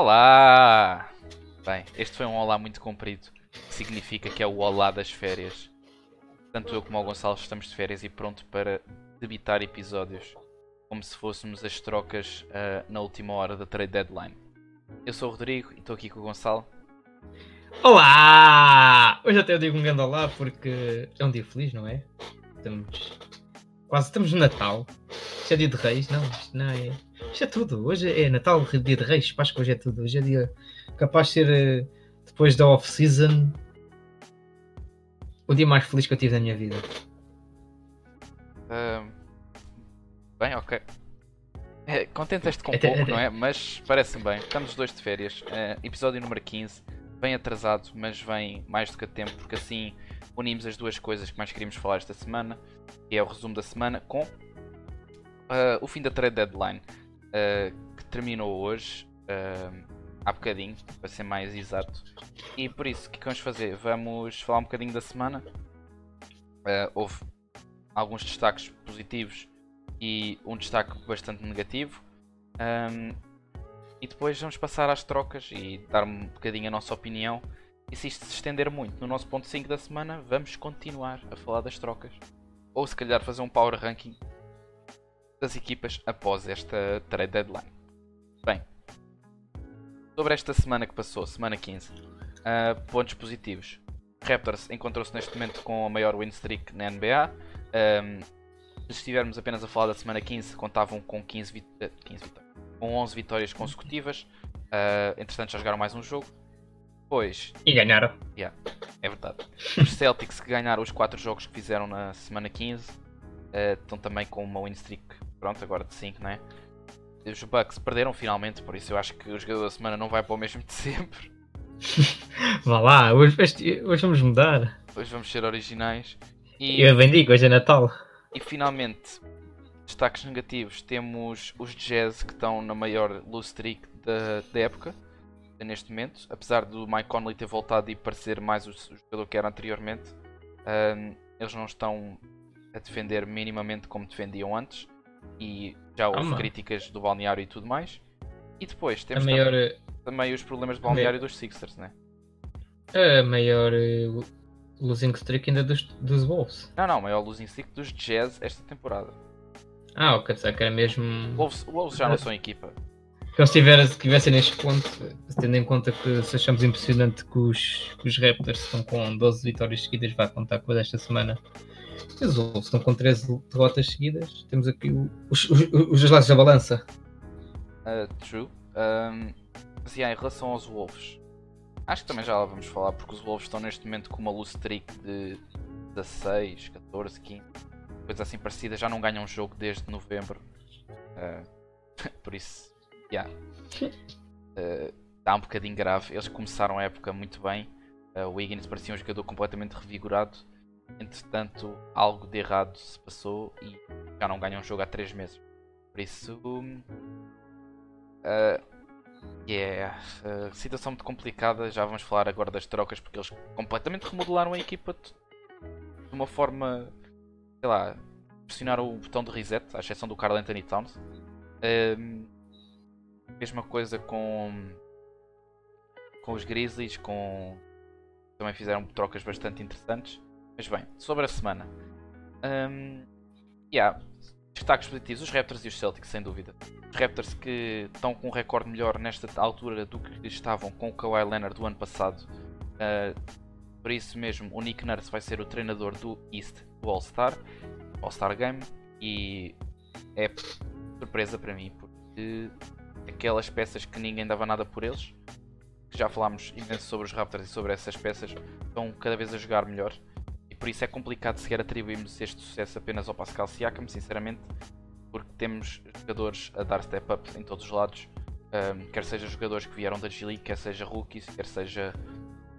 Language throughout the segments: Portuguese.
Olá! Bem, este foi um olá muito comprido, que significa que é o olá das férias. Tanto eu como o Gonçalo estamos de férias e pronto para debitar episódios, como se fôssemos as trocas uh, na última hora da trade deadline. Eu sou o Rodrigo e estou aqui com o Gonçalo. Olá! Hoje até eu digo um grande olá porque é um dia feliz, não é? Estamos quase estamos no Natal. Isto é dia de Reis, não, isto não é. Isto é tudo. Hoje é Natal, dia de Reis, Páscoa, hoje é tudo. Hoje é dia capaz de ser eh, depois da off-season o dia mais feliz que eu tive na minha vida. Uh, bem, ok. É, Contentas-te com até, pouco, até. não é? Mas parece-me bem. Estamos os dois de férias. Uh, episódio número 15. Bem atrasado, mas vem mais do que a tempo, porque assim unimos as duas coisas que mais queríamos falar esta semana, que é o resumo da semana, com uh, o fim da trade deadline, uh, que terminou hoje, uh, há bocadinho, para ser mais exato. E por isso, o que vamos fazer? Vamos falar um bocadinho da semana. houve alguns destaques positivos e um destaque bastante negativo. Um, e depois vamos passar às trocas e dar um bocadinho a nossa opinião e se isto se estender muito no nosso ponto 5 da semana, vamos continuar a falar das trocas. Ou se calhar fazer um power ranking das equipas após esta trade deadline. Bem, sobre esta semana que passou, semana 15, uh, ah, pontos positivos. Raptors encontrou-se neste momento com a maior win streak na NBA. Um, se estivermos apenas a falar da semana 15, contavam com 15, vit 15 vitórias, com 11 vitórias consecutivas. Uh, entretanto, já jogaram mais um jogo. Pois. E ganharam. Yeah, é verdade. Os Celtics que ganharam os 4 jogos que fizeram na semana 15 uh, eh, estão também com uma win streak, pronto, agora de 5, não é? Os Bucks perderam finalmente, por isso eu acho que o jogador da semana não vai para o mesmo de sempre. Vá lá, hoje, hoje vamos mudar. Hoje vamos ser originais. E, eu bem digo, hoje é Natal. E finalmente, destaques negativos, temos os Jazz que estão na maior lose streak da, da época neste momento, apesar do Mike Conley ter voltado e parecer mais o, jogador que era anteriormente, um, eles não estão a defender minimamente como defendiam antes e já houve ah, críticas do balneário e tudo mais. E depois temos maior, também, eh, também, os problemas do balneário dos Sixers, né? A maior uh, losing streak ainda dos, dos Wolves. Não, não, a maior losing streak dos Jazz esta temporada. Ah, ok, que era mesmo. Wolves, Wolves já não são equipa que eles estivessem neste ponto, tendo em conta que se achamos impressionante que os, que os Raptors estão com 12 vitórias seguidas, vai contar com esta semana. Os Wolves estão com 13 derrotas seguidas. Temos aqui o, os, os, os lados da balança. Uh, true. Um, mas yeah, em relação aos Wolves, acho que também já lá vamos falar, porque os Wolves estão neste momento com uma lose streak de 16, 14, 15, coisa assim parecida, já não ganham um jogo desde novembro. Uh, por isso yeah. uh, está um bocadinho grave. Eles começaram a época muito bem. Uh, o Wiggins parecia um jogador completamente revigorado. Entretanto, algo de errado se passou e já não ganham um jogo há 3 meses. Por isso. Uh, yeah, uh, situação muito complicada. Já vamos falar agora das trocas porque eles completamente remodelaram a equipa de uma forma. sei lá. pressionaram o botão de reset, à exceção do Carl Anthony Towns. Uh, Mesma coisa com com os Grizzlies, com também fizeram trocas bastante interessantes. Mas bem, sobre a semana. Um, yeah, destaques positivos, os Raptors e os Celtics, sem dúvida. Os Raptors que estão com um recorde melhor nesta altura do que estavam com o Kawhi Leonard do ano passado. Uh, por isso mesmo, o Nick Nurse vai ser o treinador do East do All-Star, All-Star Game, e é surpresa para mim, porque aquelas peças que ninguém dava nada por eles. Já falámos imenso sobre os Raptors e sobre essas peças, estão cada vez a jogar melhor. Por isso é complicado sequer atribuirmos este sucesso apenas ao Pascal Siakam, sinceramente, porque temos jogadores a dar step up em todos os lados, um, quer seja jogadores que vieram da G-League, quer seja rookies, quer seja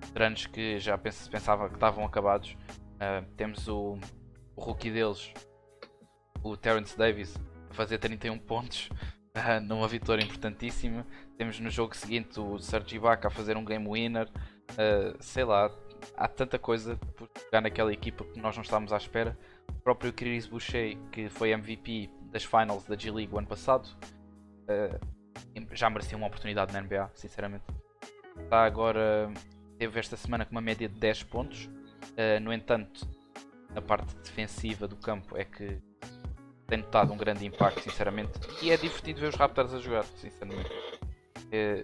veteranos que já se pensava que estavam acabados. Uh, temos o, o rookie deles, o Terence Davis, a fazer 31 pontos numa vitória importantíssima. Temos no jogo seguinte o Sergi Ibaka a fazer um game winner. Uh, sei lá, há tanta coisa por jogar naquela equipa que nós não estávamos à espera. O próprio Chris Boucher, que foi MVP das finals da G-League o ano passado. Uh, já merecia uma oportunidade na NBA, sinceramente. Está agora, teve esta semana com uma média de 10 pontos. Uh, no entanto, na parte defensiva do campo é que tem notado um grande impacto, sinceramente. E é divertido ver os Raptors a jogar, sinceramente. É,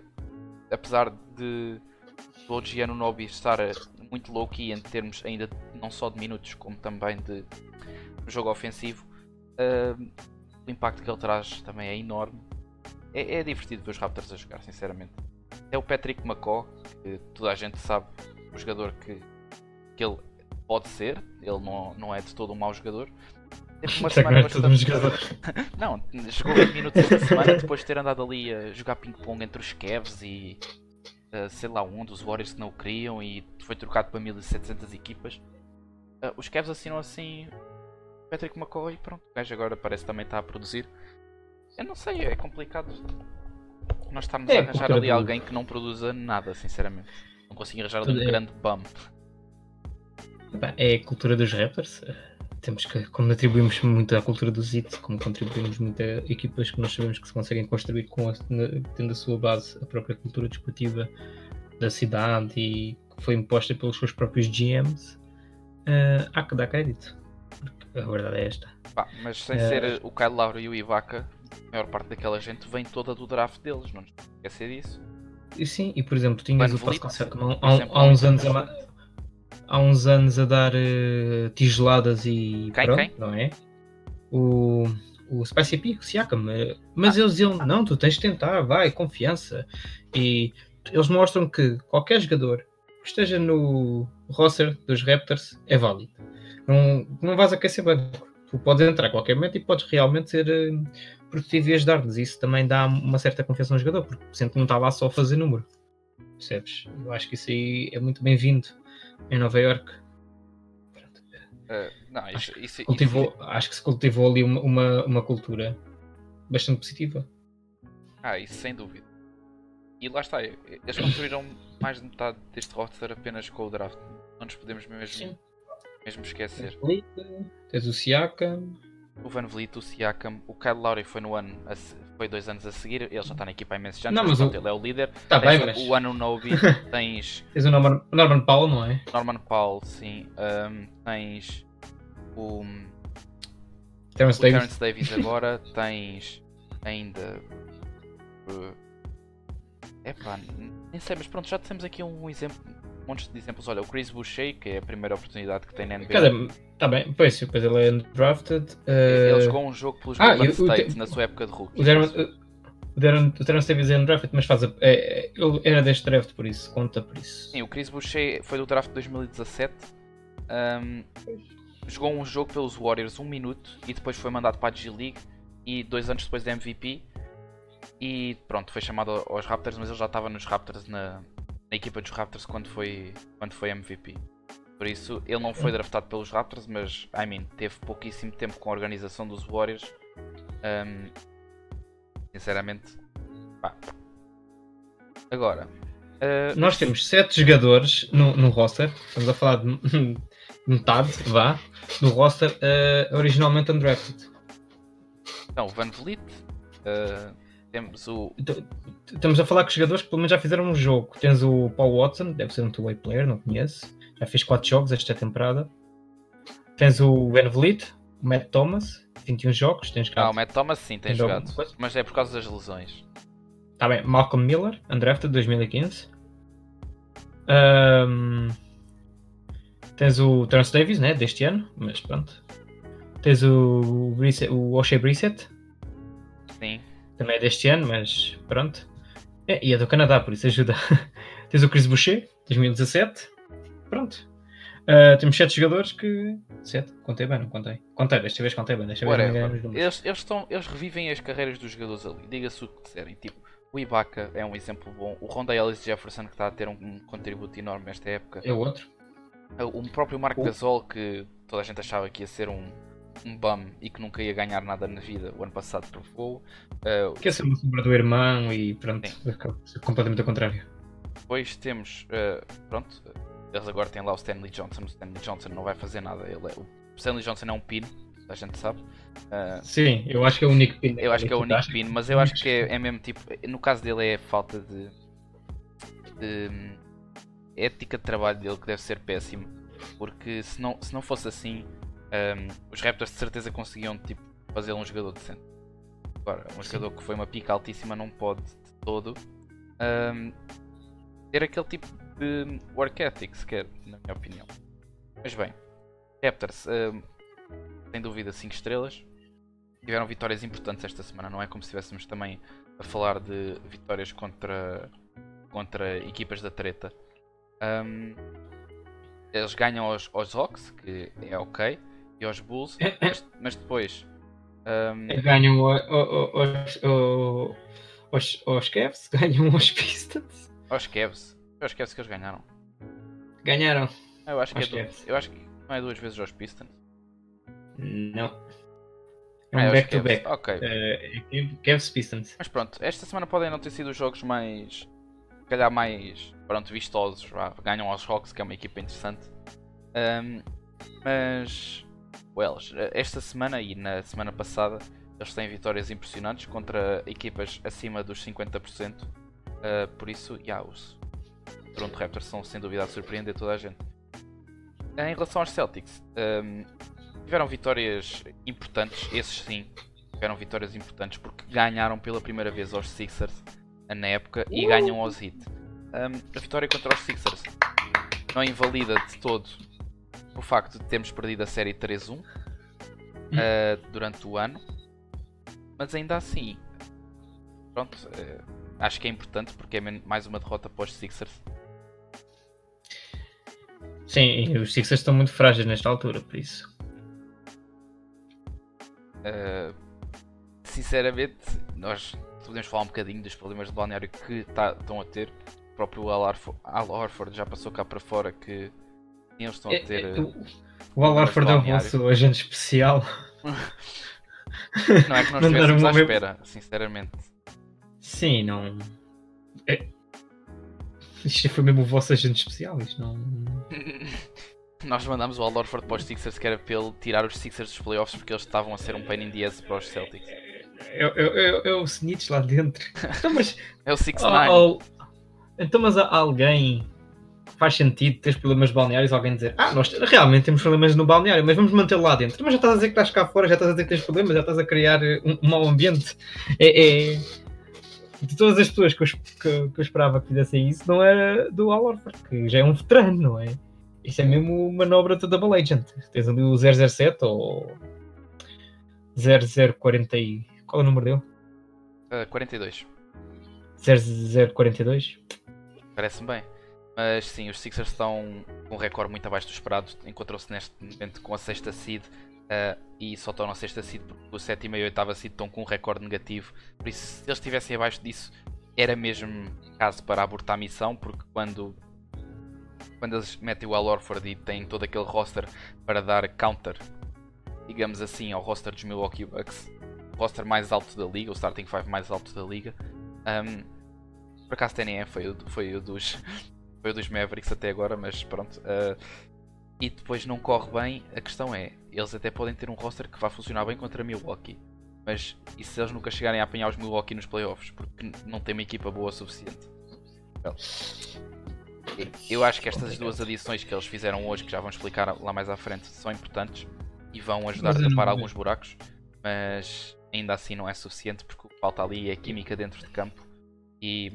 apesar de o OG Anunobi estar muito low-key em termos ainda não só de minutos, como também de jogo ofensivo, uh, o impacto que ele traz também é enorme. É, é, divertido ver os Raptors a jogar, sinceramente. É o Patrick McCaw, que toda a gente sabe o jogador que, que ele pode ser, ele não, não é de todo um mau jogador. Teve uma semana bastante... não, jogou 20 minutos esta semana depois de ter andado ali a jogar ping-pong entre os Cavs e uh, sei lá onde, os Warriors que não o queriam e foi trocado para 1700 equipas. Uh, os Cavs assinam assim Patrick McCoy e pronto. O gajo agora parece também estar a produzir. Eu não sei, é complicado nós estarmos é, a arranjar ali alguém que não produza nada, sinceramente. Não consigo arranjar ali um é... grande bump. É a cultura dos rappers. Temos que, como atribuímos muito à cultura dos hits, como contribuímos muito a equipas que nós sabemos que se conseguem construir com a, tendo a sua base a própria cultura desportiva da cidade e que foi imposta pelos seus próprios GMs, uh, há que dar crédito. Porque a verdade é esta. Bah, mas sem uh, ser o Kyle Lauro e o Ibaka, a maior parte daquela gente vem toda do draft deles, não esquecer disso. E sim, e por exemplo, tinhas o Pascal Siakam há, há, uns anos a, há uns anos a dar uh, tijoladas e quem, pronto, quem? não é? O, o Spicy P, o Siakam, eh, mas ah. eles diziam, não, tu tens de tentar, vai, confiança. E eles mostram que qualquer jogador que esteja no roster dos Raptors é válido. Não, não vais aquecer banco. Tu podes entrar a qualquer momento e podes realmente ser uh, produtivo e ajudar-nos. Isso também dá uma certa confiança no jogador, porque que não está lá só a fazer número. Percebes? Eu acho que isso aí é muito bem-vindo em Nova York. Uh, não, isso, acho, isso, cultivou, isso... acho que se cultivou ali uma, uma, uma, cultura bastante positiva. Ah, isso sem dúvida. E lá está, eles construíram mais de metade deste roster apenas com o draft. Não nos podemos mesmo, mesmo esquecer. Tens o Siakam, o Van Vliet, o Siakam, o Kyle Lowry foi no ano, foi dois anos a seguir, ele já está na equipa há imensos anos, não, mas portanto, o... ele é o líder. Tá bem, mas... O Anunobi, tens... tens o Norman, Norman Powell, não é? Norman Powell, sim. Um, tens o... Terence o Davis. Terence Davis agora, tens ainda... Uh, epá, nem sei, mas pronto, já temos aqui um exemplo montes de exemplos. Olha, o Chris Boucher, que é a primeira oportunidade que tem na NBA. Cada, tá bem, pois, depois ele é undrafted. Uh... Ele jogou um jogo pelos ah, Golden State te... na sua época de rookie. O Darren, o Darren, o Darren Davis é undrafted, mas faz a, é, ele era deste draft, por isso, conta por isso. Sim, o Chris Boucher foi do draft de 2017. Um, jogou um jogo pelos Warriors, um minuto, e depois foi mandado para a G-League. E dois anos depois da MVP. E pronto, foi chamado aos Raptors, mas ele já estava nos Raptors na, na equipa dos Raptors quando foi, quando foi MVP. Por isso, ele não foi draftado pelos Raptors, mas, I mean, teve pouquíssimo tempo com a organização dos Warriors. Um, sinceramente, pá. Agora, uh, nós temos 7 jogadores no, no roster. Estamos a falar de metade, vá, no roster uh, originalmente undrafted. Então, Van Vliet, uh, temos o. Então, estamos a falar com jogadores que pelo menos já fizeram um jogo. Tens o Paul Watson, deve ser um two-way player, não conheço. Já fez 4 jogos esta temporada. Tens o Van Vliet, o Matt Thomas, 21 jogos. Tens ah, o Matt Thomas sim, tem, tem jogado. Mas é por causa das lesões. Está bem, Malcolm Miller, undrafted 2015. Um, tens o Terence Davis, né, deste ano, mas pronto. Tens o, o O'Shea Brissett. Sim também é deste ano, mas pronto. É, e é do Canadá, por isso ajuda. Tens o Chris Boucher, 2017. Pronto. Uh, temos 7 jogadores que. 7? Contei bem, não contei? Contei, desta vez contei bem, desta vez eles, eles, estão, eles revivem as carreiras dos jogadores ali, diga-se o que quiserem. Tipo, o Ibaka é um exemplo bom. O Ronda Ellis Jefferson, que está a ter um, contributo enorme nesta época. É o outro. O próprio Marco Gasol, que toda a gente achava que ia ser um, um bum e que nunca ia ganhar nada na vida, o ano passado provou. Uh, Quer ser uma sombra do irmão e pronto, completamente ao contrário. Depois temos, uh, pronto, eles agora têm lá o Stanley Johnson. O Stanley Johnson não vai fazer nada. Ele é, o Stanley Johnson é um pino, a gente sabe. Uh, Sim, eu acho que é o único pin. Eu acho que é o único pin, mas eu acho que é, é, mesmo tipo. No caso dele é falta de, de hum, ética de trabalho dele que deve ser péssimo. Porque se não, se não fosse assim, um, os Raptors de certeza conseguiam tipo, fazer um jogador decente. Agora, um jogador que foi uma pica altíssima não pode de todo um, ter aquele tipo de work ethic sequer, na minha opinião. Mas bem, Raptors, um, sem dúvida 5 estrelas. Tiveram vitórias importantes esta semana, não é como se estivéssemos também a falar de vitórias contra, contra equipas da treta. Um, eles ganham aos, aos Hawks, que é ok, e aos Bulls, mas, mas depois um... ganham aos, aos, aos Cavs, ganham aos Pistons. Aos Cavs? Aos Cavs que eles ganharam. Ganharam. Eu acho, que é eu acho que não é duas vezes aos Pistons. Não. É um back-to-back. -back. Ok. Uh, Cavs Pistons. Mas pronto, esta semana podem não ter sido os jogos mais. Se calhar mais pronto, vistosos. Ganham aos Hawks, que é uma equipa interessante. Um, mas. Well, esta semana e na semana passada eles têm vitórias impressionantes contra equipas acima dos 50%. Uh, ah, por isso, yeah, os Toronto Raptors são sem dúvida a surpreender toda a gente. Em relação aos Celtics, um, tiveram vitórias importantes, esses sim, tiveram vitórias importantes porque ganharam pela primeira vez aos Sixers na época e ganham aos Heat. Um, a vitória contra os Sixers não invalida de todo o facto de termos perdido a série 3-1 uh, hum. durante o ano, mas ainda assim, pronto, uh, acho que é importante porque é mais uma derrota para os Sixers Sim, os Sixers estão muito frágeis nesta altura, por isso. Uh, sinceramente, nós podemos falar um bocadinho dos problemas de balneário que tá, estão a ter. O próprio Al Horford já passou cá para fora que eles estão a é, ter. É, o é o vosso agente especial. não é que nós estivéssemos à espera, sinceramente. Sim, não. É, isto foi mesmo o vosso agente especial, isto não. Nós mandámos o Al Horford para os Sixers que era para ele tirar os Sixers dos playoffs porque eles estavam a ser um pain in the ass para os Celtics. É, é, é, é o Snitch lá dentro. Então, mas, é o 6 9 Então, mas há alguém faz sentido ter problemas balneários, alguém dizer, ah, nós realmente temos problemas no balneário, mas vamos mantê-lo lá dentro. Mas já estás a dizer que estás cá fora, já estás a dizer que tens problemas, já estás a criar um, um mau ambiente. É, é, de todas as pessoas que eu, que, que eu esperava que fizessem isso, não era do Al Horford, que já é um veterano, não é? Isso é mesmo manobra da Double Agent. Tens ali o 007 ou 0040 e... Qual é o número dele? Uh, 42. 0042? Parece-me bem. Mas sim, os Sixers estão com um recorde muito abaixo do esperado. Encontrou-se neste momento com a sexta seed Uh, e só estão na sexta seed porque o sétimo e oitava seed estão com um recorde negativo. Por isso, se eles estivessem abaixo disso, era mesmo caso para abortar a missão, porque quando, quando eles metem o Al Orford e têm todo aquele roster para dar counter, digamos assim, ao roster dos Milwaukee Bucks, o roster mais alto da liga, o starting five mais alto da liga. Um, por acaso é, foi foi o dos foi dos Mavericks até agora, mas pronto. Uh, e depois não corre bem, a questão é, eles até podem ter um roster que vai funcionar bem contra Milwaukee. Mas e se eles nunca chegarem a apanhar os Milwaukee nos playoffs? Porque não tem uma equipa boa o suficiente. eu acho que estas duas adições que eles fizeram hoje, que já vão explicar lá mais à frente, são importantes e vão ajudar a tapar alguns buracos, mas ainda assim não é suficiente porque o que falta ali é a química dentro de campo e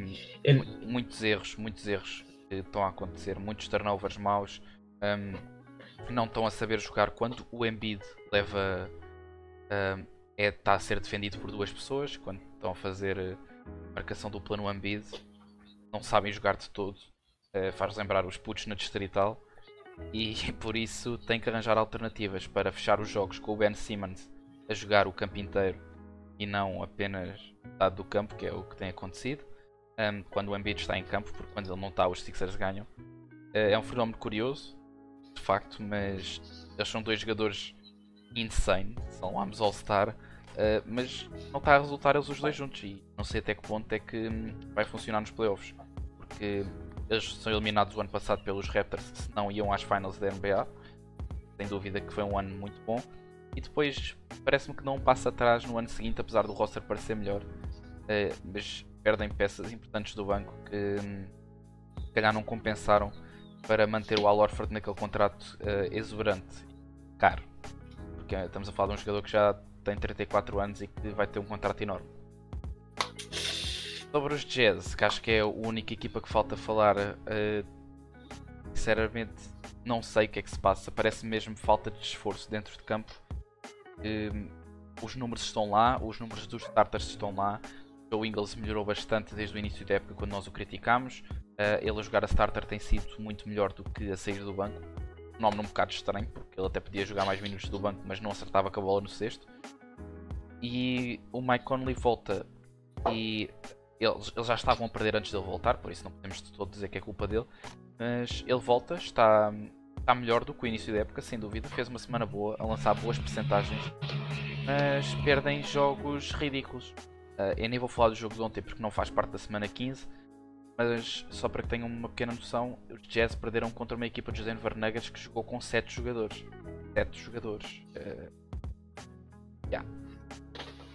muitos erros, muitos erros estão a acontecer, muitos turnovers maus. Um, não estão a saber jogar quando o Embiid leva. Uh, é, está a ser defendido por duas pessoas, quando estão a fazer uh, marcação dupla no Embiid, não sabem jogar de todo. Uh, faz lembrar os putos na Distrital. E por isso tem que arranjar alternativas para fechar os jogos com o Ben Simmons a jogar o campo inteiro e não apenas metade do campo, que é o que tem acontecido. Um, quando o Embiid está em campo, porque quando ele não está, os Sixers ganham. Uh, é um fenómeno curioso de facto, mas eles são dois jogadores insane, são ambos All-Star, uh, mas não está a resultar eles os dois juntos e não sei até que ponto é que hum, vai funcionar nos playoffs, porque eles são eliminados o ano passado pelos Raptors, se não iam às finals da NBA, sem dúvida que foi um ano muito bom, e depois parece-me que não passa atrás no ano seguinte, apesar do roster parecer melhor. Uh, mas perdem peças importantes do banco que hum, se calhar não compensaram para manter o Al Orford naquele contrato uh, exuberante, caro. Porque estamos a falar de um jogador que já tem 34 anos e que vai ter um contrato enorme. Sobre os Jazz, que acho que é a única equipa que falta falar, uh, sinceramente não sei o que é que se passa. Parece mesmo falta de esforço dentro de campo. Uh, os números estão lá, os números dos starters estão lá. O Ingles melhorou bastante desde o início da época quando nós o criticámos. Uh, ele a jogar a starter tem sido muito melhor do que a sair do banco. Um nome um bocado estranho, porque ele até podia jogar mais minutos do banco, mas não acertava com a bola no sexto. E o Mike Conley volta e eles, eles já estavam a perder antes dele voltar, por isso não podemos de todo dizer que é culpa dele. Mas ele volta, está, está melhor do que o início da época, sem dúvida. Fez uma semana boa, a lançar boas percentagens, mas perdem jogos ridículos. Uh, eu nem vou falar do jogo de ontem porque não faz parte da semana 15, mas só para que tenham uma pequena noção, os Jazz perderam contra uma equipa dos Denver Nuggets que jogou com 7 jogadores. 7 jogadores. Uh, yeah.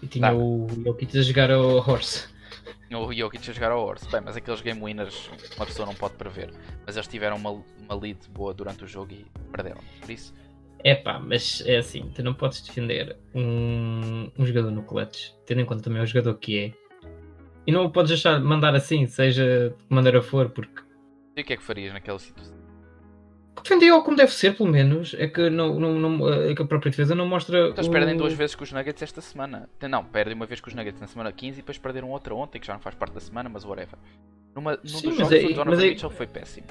E tinha tá. o Jokic a jogar ao Horse. O Jokic a jogar ao Horse. Bem, mas aqueles game winners uma pessoa não pode prever. Mas eles tiveram uma, uma lead boa durante o jogo e perderam. Por isso. É pá, mas é assim, tu não podes defender um, um jogador no clutch, tendo em conta também o jogador que é. E não o podes deixar mandar assim, seja de que maneira for, porque. E o que é que farias naquela situação? defendia como deve ser, pelo menos. É que, não, não, não, é que a própria defesa não mostra. Então, o... perdem duas vezes com os Nuggets esta semana. Não, perdem uma vez com os Nuggets na semana 15 e depois perderam outra ontem, que já não faz parte da semana, mas whatever. Numa, num Sim, dos jogos, é, o Donovan é... Mitchell foi péssimo.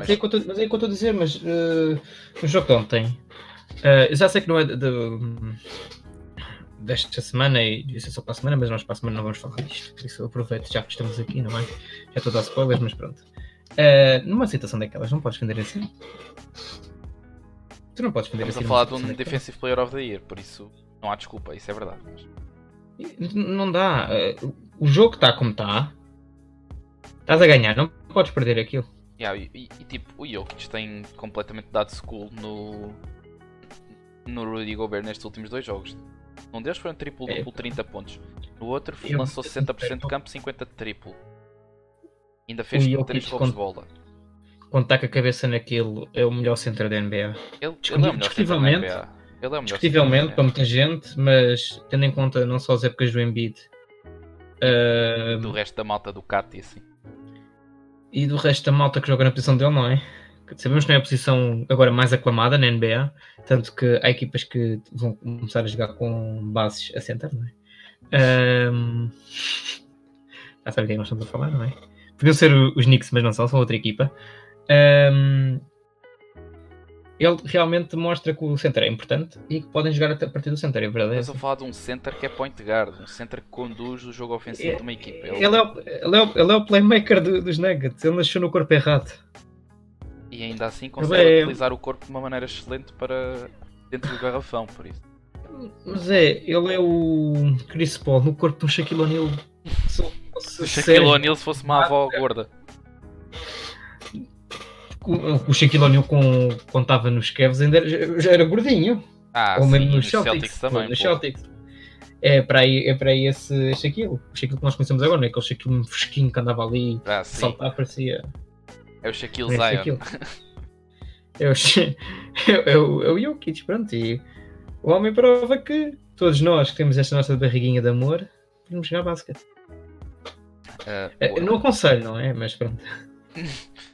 Mas, é, o que eu estou a dizer, mas uh, no jogo de ontem, uh, eu já sei que não é de, de, desta semana e isso é só para a semana, mas nós para a semana não vamos falar disto. Por isso eu aproveito já que estamos aqui, não é? Já estou a dar spoilers, mas pronto. Uh, numa situação daquelas, não podes defender assim. Tu não podes defender Estamos assim. Estamos a falar de um Defensive Player of the Year, por isso não há desculpa, isso é verdade. Mas... Não dá. Uh, o jogo está como está. Estás a ganhar, não podes perder aquilo. Yeah, e, e, tipo, o Jokic tem completamente dado school no, no Rudy Gobert nestes últimos dois jogos. Um deles foi um triplo duplo, é. 30 pontos. No outro lançou 60% de campo, 50 de triplo. Ainda fez 3 roubos de bola. Quando está com a cabeça naquilo, é o melhor centro da NBA. Ele, ele é o melhor discutivelmente, Ele é o melhor discutivelmente para muita gente, mas tendo em conta não só as épocas do Embiid, uh, do resto da malta do Cat e assim. E do resto da malta que joga na posição dele, não é? Sabemos que não é a posição agora mais aclamada na NBA, tanto que há equipas que vão começar a jogar com bases a center, não é? Um... Já sabe quem nós estamos a falar, não é? Podiam ser os Knicks, mas não são, são outra equipa. Um, ele realmente mostra que o center é importante e que podem jogar a partir do center, é verdade. Estás a falar de um center que é point guard, um center que conduz o jogo ofensivo é, de uma equipa. Ele... Ele, é o, ele, é o, ele é o playmaker do, dos Nuggets, ele nasceu no corpo errado. E ainda assim consegue é... utilizar o corpo de uma maneira excelente para dentro do garrafão, por isso. Mas é, ele é o Chris Paul no corpo do Shaquille O'Neal se o Shaquille O'Neal se fosse uma avó gorda. O, o Shaquille O'Neal quando estava nos Cavs ainda era, já era gordinho. Ah, Ou mesmo sim, nos Celtics, também. Nos Celtics. É para aí, é para aí esse Shaquille. O Shaquille que nós conhecemos agora, não é aquele Shaquille fresquinho que andava ali, ah, saltar, parecia. É o Shaquille é Zion. É o, é, o, é o Jokic, pronto. E o homem prova que todos nós que temos esta nossa barriguinha de amor podemos jogar basquete. Uh, não aconselho, não é? Mas pronto.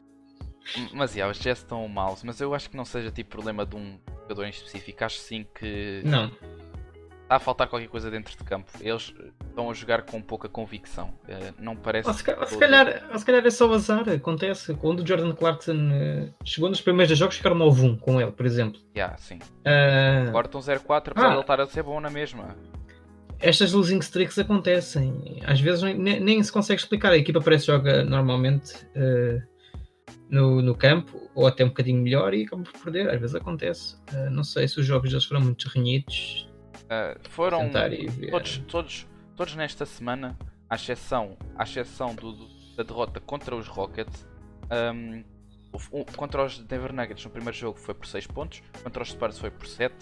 mas yeah, os Jazz estão maus, mas eu acho que não seja tipo problema de um jogador em específico. Acho sim que não. está a faltar qualquer coisa dentro de campo. Eles estão a jogar com pouca convicção. Uh, não parece. Ou se, ou se, calhar, ou se calhar é só azar. Acontece. Quando o Jordan Clarkson uh, chegou nos primeiros jogos, ficaram 9-1 com ele, por exemplo. Yeah, sim. Uh... Agora estão 0-4, apesar ah. de ele estar a ser bom na mesma estas losing streaks acontecem. Às vezes nem, nem, se consegue explicar. A equipa parece que joga normalmente uh, no, no campo, ou até um bocadinho melhor, e acaba por perder. Às vezes acontece. Uh, não sei se os jogos já foram muito renhidos. Uh, foram todos, todos, todos nesta semana, à exceção, à exceção do, do, da derrota contra os Rockets. Um, contra os Denver Nuggets no primeiro jogo foi por 6 pontos, contra os Spurs foi por 7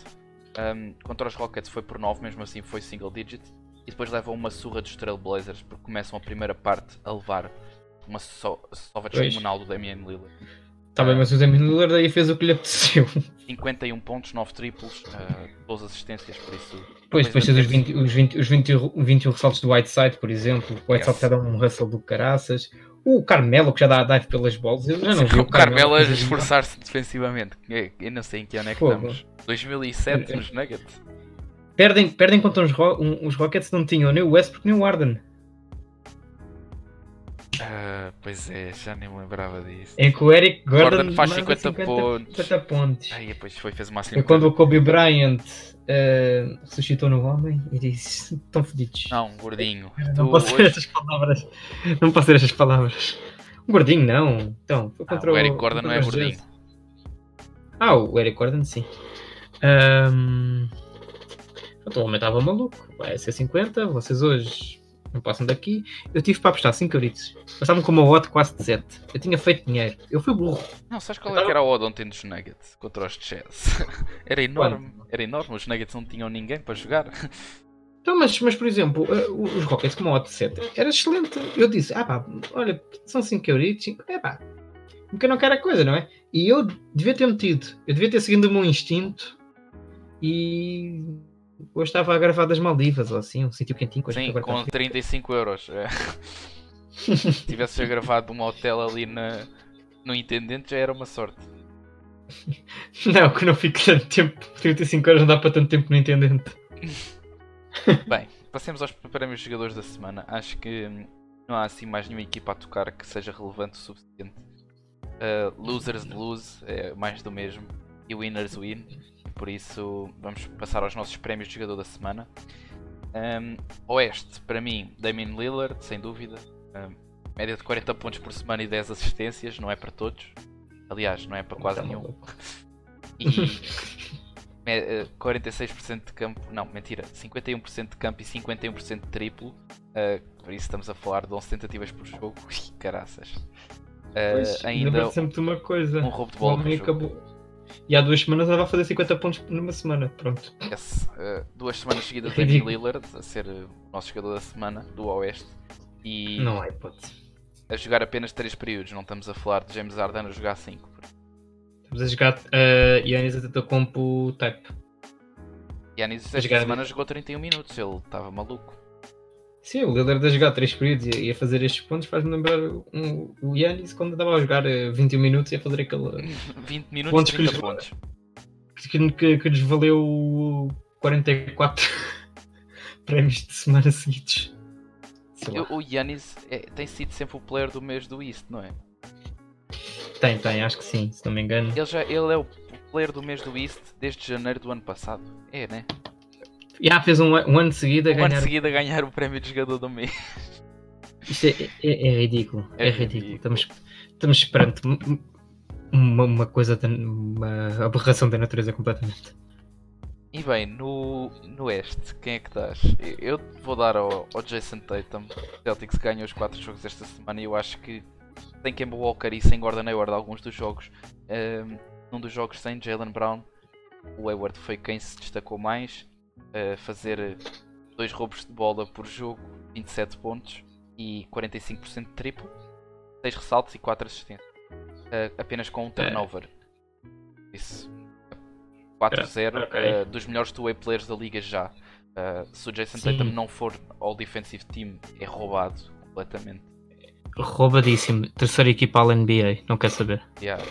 Um, contra os Rockets foi por 9, mesmo assim foi single digit. E depois levam uma surra dos Trailblazers porque começam a primeira parte a levar uma só, sova descomunal do Damian Lillard. Tá bem, mas o Damian Lillard aí fez o que lhe apeteceu. 51 pontos, 9 triplos, uh, 12 assistências, por isso. Pois, depois tens os, 20, os, 20, os 20, 21 ressaltos do Whiteside, por exemplo. O Whiteside yes. já dá um hustle do caraças. O Carmelo, que já dá a dive pelas bolas. Eu já não vi o Carmelo, Carmelo a esforçar-se defensivamente. Eu não sei em que ano é que estamos. 2007 é. nos Nuggets. Perdem, perdem contra os, um, os Rockets não tinham nem o Westbrook nem o Arden. Ah, pois é, já nem me lembrava disso. Em que o Eric Gordon, Gordon faz 50, 50, pontos. 50 pontos. Aí depois foi, fez uma Foi quando o Kobe Bryant uh, ressuscitou no homem e disse: estão fedidos. Não, gordinho. Não posso hoje... ter estas palavras. Não posso ter estas palavras. Um gordinho não. Então, foi contra ah, o Eric Gordon não é gordinho. Ah, o Eric Gordon sim. Um... Então, o homem estava maluco. Vai ser 50, vocês hoje não passam daqui. Eu tive para apostar 5 euritos. Passavam com uma odd quase de 7. Eu tinha feito dinheiro. Eu fui burro. Não, sabes qual é que era a odd ontem dos Nuggets contra os Chess? era enorme. Quando? Era enorme. Os Nuggets não tinham ninguém para jogar. Então, mas, mas por exemplo, eh, os Rockets com uma odd de 7 era excelente. Eu disse, ah pá, olha, são 5 euritos. É pá, porque eu não quero a coisa, não é? E eu devia ter metido. Eu devia ter seguido o meu instinto e Hoje estava a gravar das Maldivas ou assim, um sítio quentinho. Sim, com 35 euros. É. Se tivesse gravado um hotel ali na, no Intendente já era uma sorte. Não, que não fique tanto tempo. 35 euros não dá para tanto tempo no Intendente. Bem, passemos aos prémios jogadores da semana. Acho que não há assim mais nenhuma equipa a tocar que seja relevante o suficiente. Uh, losers lose, é mais do mesmo. E winners win. Por isso, vamos passar aos nossos prémios de jogador da semana. Um, Oeste, para mim, Damien Lillard, sem dúvida. Um, média de 40 pontos por semana e 10 assistências, não é para todos. Aliás, não é para quase nenhum. E 46% eh, de campo, não, mentira, 51% de campo e 51% de triplo. Uh, por isso estamos a falar de 11 tentativas por jogo. Caraças. Uh, pois, ainda sempre uma coisa. Um roubo de bola. O acabou e há duas semanas ela vai fazer 50 pontos numa semana. Pronto. Yes. Uh, duas semanas seguidas de Lillard a ser o nosso jogador da semana do Oeste. E não há hipótese. A jogar apenas 3 períodos, não estamos a falar de James Harden a jogar 5. Estamos a jogar uh, Yannis Antetokounmpo type. Yannis esta jogar... semana jogou 31 minutos, ele estava maluco. Sim, o Lillard a jogar 3 períodos e a fazer estes pontos faz-me lembrar um, o Yannis quando estava a jogar 21 eh, minutos e a fazer aquele. 20 minutos pontos 30 que pontos. Que, que, que lhes valeu 44 prémios de semana seguidos. O, o Yannis é, tem sido sempre o player do mês do East, não é? Tem, tem, acho que sim, se não me engano. Ele, já, ele é o player do mês do East desde janeiro do ano passado. É, né? Já fez um, um ano seguido a um ganhar. ano seguido a ganhar o prémio de jogador do mês. Isto é, é, é ridículo. É, é ridículo. ridículo. Estamos, estamos perante uma, uma coisa, de, uma aberração da natureza completamente. E bem, no, no Oeste, quem é que dás? Eu vou dar ao, ao Jason Tatum. O Celtics ganha os 4 jogos esta semana e eu acho que sem Kemba Walker e sem Gordon Hayward alguns dos jogos. Um, num dos jogos sem Jalen Brown, o Hayward foi quem se destacou mais a fazer dois roubos de bola por jogo, 27 pontos e 45% de triplo, 6 ressaltos e 4 assistências. Uh, apenas com um é. turnover. Isso. 4-0, é, okay. uh, dos melhores two-way players da liga já. Uh, se o Jason Sim. Tatum não for All Defensive Team, é roubado completamente. Roubadíssimo. Terceira equipa ao NBA, não quer saber. Yeah.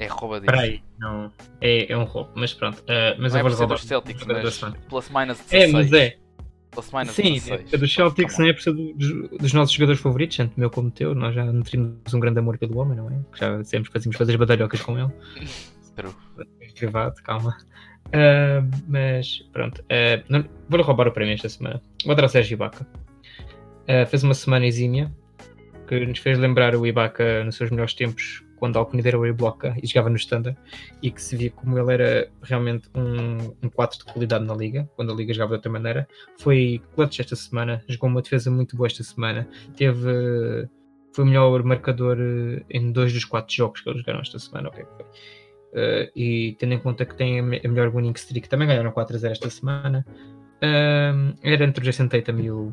É roubadíssimo. Peraí, não. É, é um roubo, mas pronto. Uh, mas não eu é vou dos Celtics, mas plus minus 16. É, mas é. Plus minus Sim, 16. é dos Celtics não é por ser dos, dos, nossos jogadores favoritos, tanto meu como teu. Nós já nutrimos um grande amor pelo homem, não é? Já que fazíamos fazer badalhocas com ele. True. Privado, calma. Uh, mas pronto, uh, não, vou-lhe roubar o prémio esta semana. Vou dar ao Sérgio Ibaka. Uh, fez uma semana exímia que nos fez lembrar o Ibaka nos seus melhores tempos quando Alcunha era o A-Blocker e jogava no Standard e que se via como ele era realmente um, um 4 de qualidade na liga, quando a liga jogava de outra maneira. Foi clutch esta semana, jogou uma defesa muito boa esta semana, teve foi o melhor marcador eh, em dois dos quatro jogos que eles jogaram esta semana. Okay, Uh, e tendo em conta que tem a melhor winning streak, também ganharam 4 a 0 esta semana. Uh, era entre o Jason Tatum e o,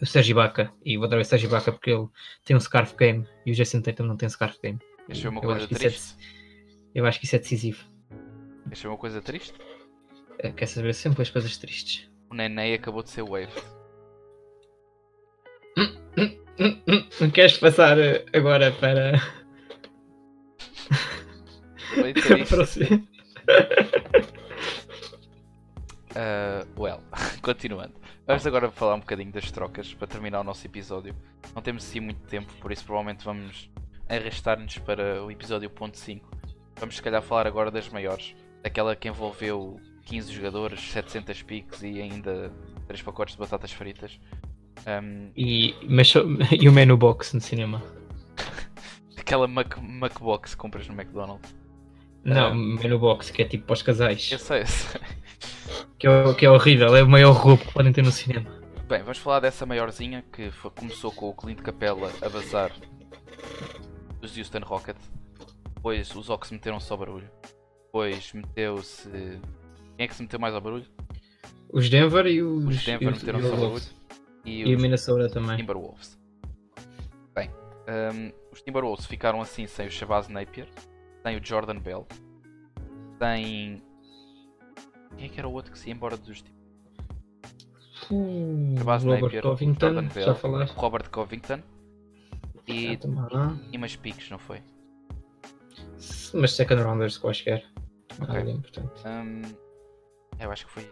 o Sergi Baca. E vou dar o Sergi Baca porque ele tem um Scarf Game e o Jason Tatum não tem Scarf Game. Achei uma coisa triste. É, eu acho que isso é decisivo. Achei uma coisa triste? Uh, quer saber sempre as coisas tristes. O Neném acabou de ser wave. Não queres passar agora para. Triste. uh, well, continuando. Vamos agora falar um bocadinho das trocas para terminar o nosso episódio. Não temos assim muito tempo, por isso provavelmente vamos arrastar-nos para o episódio ponto 5. Vamos se calhar falar agora das maiores. Aquela que envolveu 15 jogadores, 700 piques e ainda 3 pacotes de batatas fritas. Um... E, mas, e o menu box no cinema? Aquela Mac, Macbox que compras no McDonald's. Não, um... menu box que é tipo para os casais. Eu sei, eu sei. Que é, que é horrível, é o maior roubo que podem ter no cinema. Bem, vamos falar dessa maiorzinha que foi, começou com o Clint Capella a bazar dos Houston Rockets. Depois os Ox meteram só barulho. Depois meteu-se. Quem é que se meteu mais ao barulho? Os Denver e os. Os Denver meteram só barulho. E, e o Minnesota também. Timberwolves. Bem, um, os Timberwolves ficaram assim sem o Shabazz Napier, sem o Jordan Bell, sem. Quem é que era o outro que se ia embora dos Timberwolves? Hum, Shabazz Napier, Covington, Jordan Bell, Robert Covington e, e umas piques, não foi? Mas second rounders quaisquer. Okay. importante. Um, eu acho que foi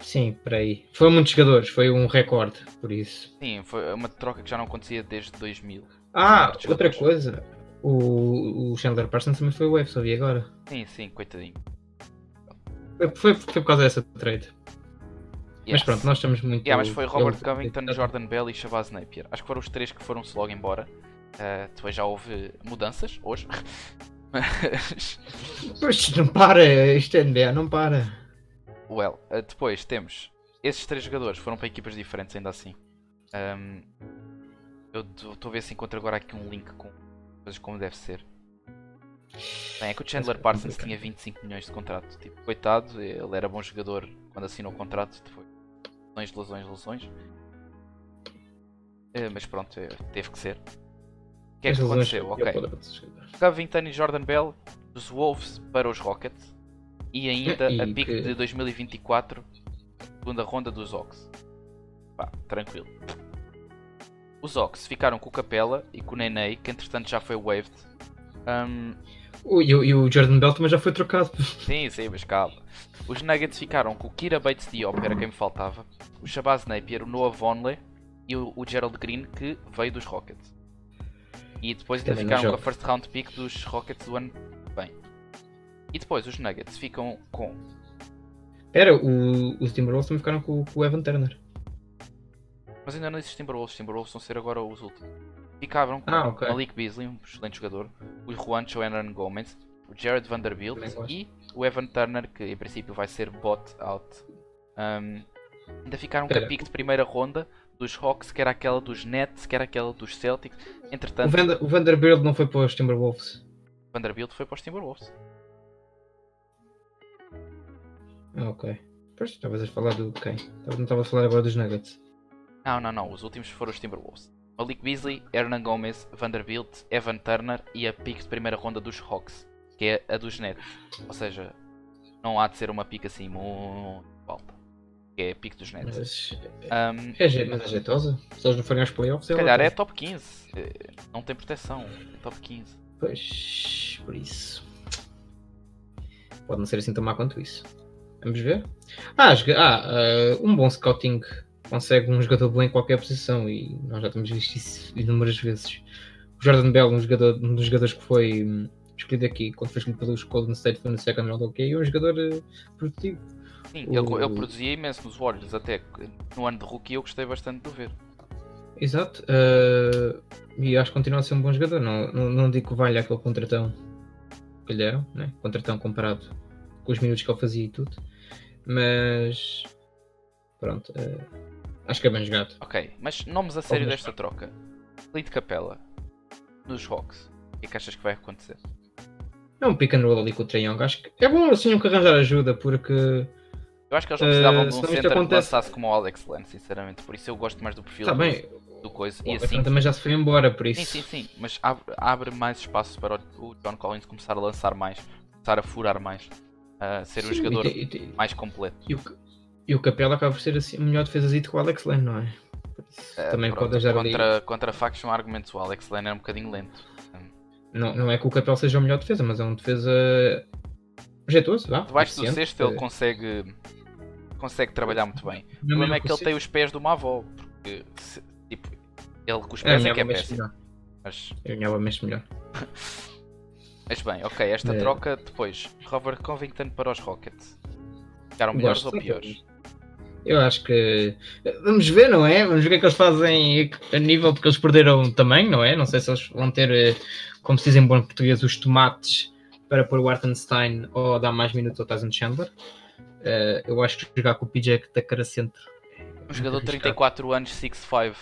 Sim, por aí. Foi muitos jogadores, foi um recorde, por isso. Sim, foi uma troca que já não acontecia desde 2000. Ah, outra coisa. O, o Chandler Parsons também foi o Wave, só vi agora. Sim, sim, coitadinho. Foi, foi, foi por causa dessa trade. Mas pronto, nós estamos muito. Yeah, mas foi Robert eu... Covington, Jordan Bell e Shabazz Napier. Acho que foram os três que foram-se logo embora. Uh, depois já houve mudanças hoje. mas. Pois não para, isto é NBA, não para. Well, uh, depois temos. Esses três jogadores foram para equipas diferentes, ainda assim. Um, eu estou a ver se encontro agora aqui um link com coisas como deve ser. Bem, é que o Chandler Parsons tinha 25 milhões de contrato. Tipo, coitado, ele era bom jogador quando assinou o contrato. Lesões, lesões, lesões. Uh, mas pronto, eh, teve que ser. O que é que aconteceu? Ok. Covington e Jordan Bell dos Wolves para os Rockets e ainda e a pique que... de 2024, segunda ronda dos Ox. Pá, tranquilo. Os Ox ficaram com o Capela e com o Nenei, que entretanto já foi waived. Um... O, e, e, o Jordan Bell também já foi trocado. Sim, sim, mas calma. Os Nuggets ficaram com o Kira Bates Diop, era quem me faltava. O Shabazz Napier, o Noah Vonleh e o, o Gerald Green, que veio dos Rockets. E depois ainda ficaram com a first round pick dos Rockets do ano bem. E depois os Nuggets ficam com. Era, o, os Timberwolves também ficaram com, com, o Evan Turner. Mas ainda não existe Timberwolves, Timberwolves vão ser agora os últimos. Ficavam com ah, okay. Malik Beasley, um excelente jogador, o Juancho Hernan Gomez, o Jared Vanderbilt e o Evan Turner, que em princípio vai ser bot out. Um, ainda ficaram com a pick de primeira ronda dos Hawks, que era aquela dos Nets, que era aquela dos Celtics. Entretanto, o, Vander, o Vanderbilt não foi para os Timberwolves. Vanderbilt foi para os Timberwolves. Ah, ok. Pois, estavas a falar do quem? Não estava a falar agora dos Nuggets. Não, não, não. Os últimos foram os Timberwolves. Malik Beasley, Hernan Gomez, Vanderbilt, Evan Turner e a pick de primeira ronda dos Hawks, que é a dos Nets. Ou seja, não há de ser uma pick assim muito alta. Que é a pick dos Nets. Mas, um, é, mas é jeitosa? Se eles não forem aos playoffs, é Se calhar é top 15. Eh, não tem proteção. É top 15. Pois, por isso. Pode não ser assim tão má quanto isso. Vamos ver. Ah, ah uh, um bom scouting consegue um jogador bom em qualquer posição e nós já temos visto isso inúmeras vezes. O Jordan Bell, um, jogador, um dos jogadores que foi hum, escolhido aqui, quando foi escolhido pelos Golden State, foi no second round, ok, é um jogador uh, produtivo. Sim, o... ele, ele produzia imenso nos Warriors, até no ano de rookie eu gostei bastante de o ver. Exato, uh, e acho que continua a ser um bom jogador. Não, não, não digo que valha aquele contratão que lhe deram, né? contratão comparado com os minutos que ele fazia e tudo. Mas pronto, uh, acho que é bem jogado. Ok, mas nomes a sério desta troca: Clint Capella nos Hawks. O que é que achas que vai acontecer? É um pick and roll ali com o Trae Young. Acho que é bom tinham que arranjar ajuda porque. Eu acho que eles não precisavam Eh, de um senão isto center que acontece- lançasse como o Alex Len, sinceramente. Por isso eu gosto mais do perfil Está do, bem. do coisa. O E Alex assim, também já se foi embora, por isso. sim, sim, sim. Mas abre, abre mais espaço para o, o John Collins começar a lançar mais, começar a furar mais, a ser um Sim, jogador e, e mais completo. e o, e o Capela acaba por ser assim, a melhor defesazito que o Alex Len, não é? Eh, também pronto, pode ajudar ali. contra, contra factos são argumentos. O Alex Len é um bocadinho lento. Não, não é que o Capel seja a melhor defesa, mas é um defesa jeitoso, vá. Debaixo do sexto ele eh, consegue, consegue trabalhar muito bem. O não problema melhor é que ele o tem os pés uma avó. Porque, se- tipo, ele com os É, pés é, a que é péssimo. melhor. Mas, A minha avó mexe melhor. mas bem, ok, esta É. troca depois. Robert Covington para os Rockets. Ficaram melhores Gosto. ou piores? Eu acho que. Vamos ver, não é? Vamos ver o que é que eles fazem a nível, porque eles perderam também, não é? Não sei se eles vão ter, eh, como se diz em bom português, os tomates para pôr o Artenstein ou dar mais minutos ao Tyson Chandler. Eh, eu acho que jogar com o PJ Tucker a centro Um jogador de arriscado. 34 anos, 6'5.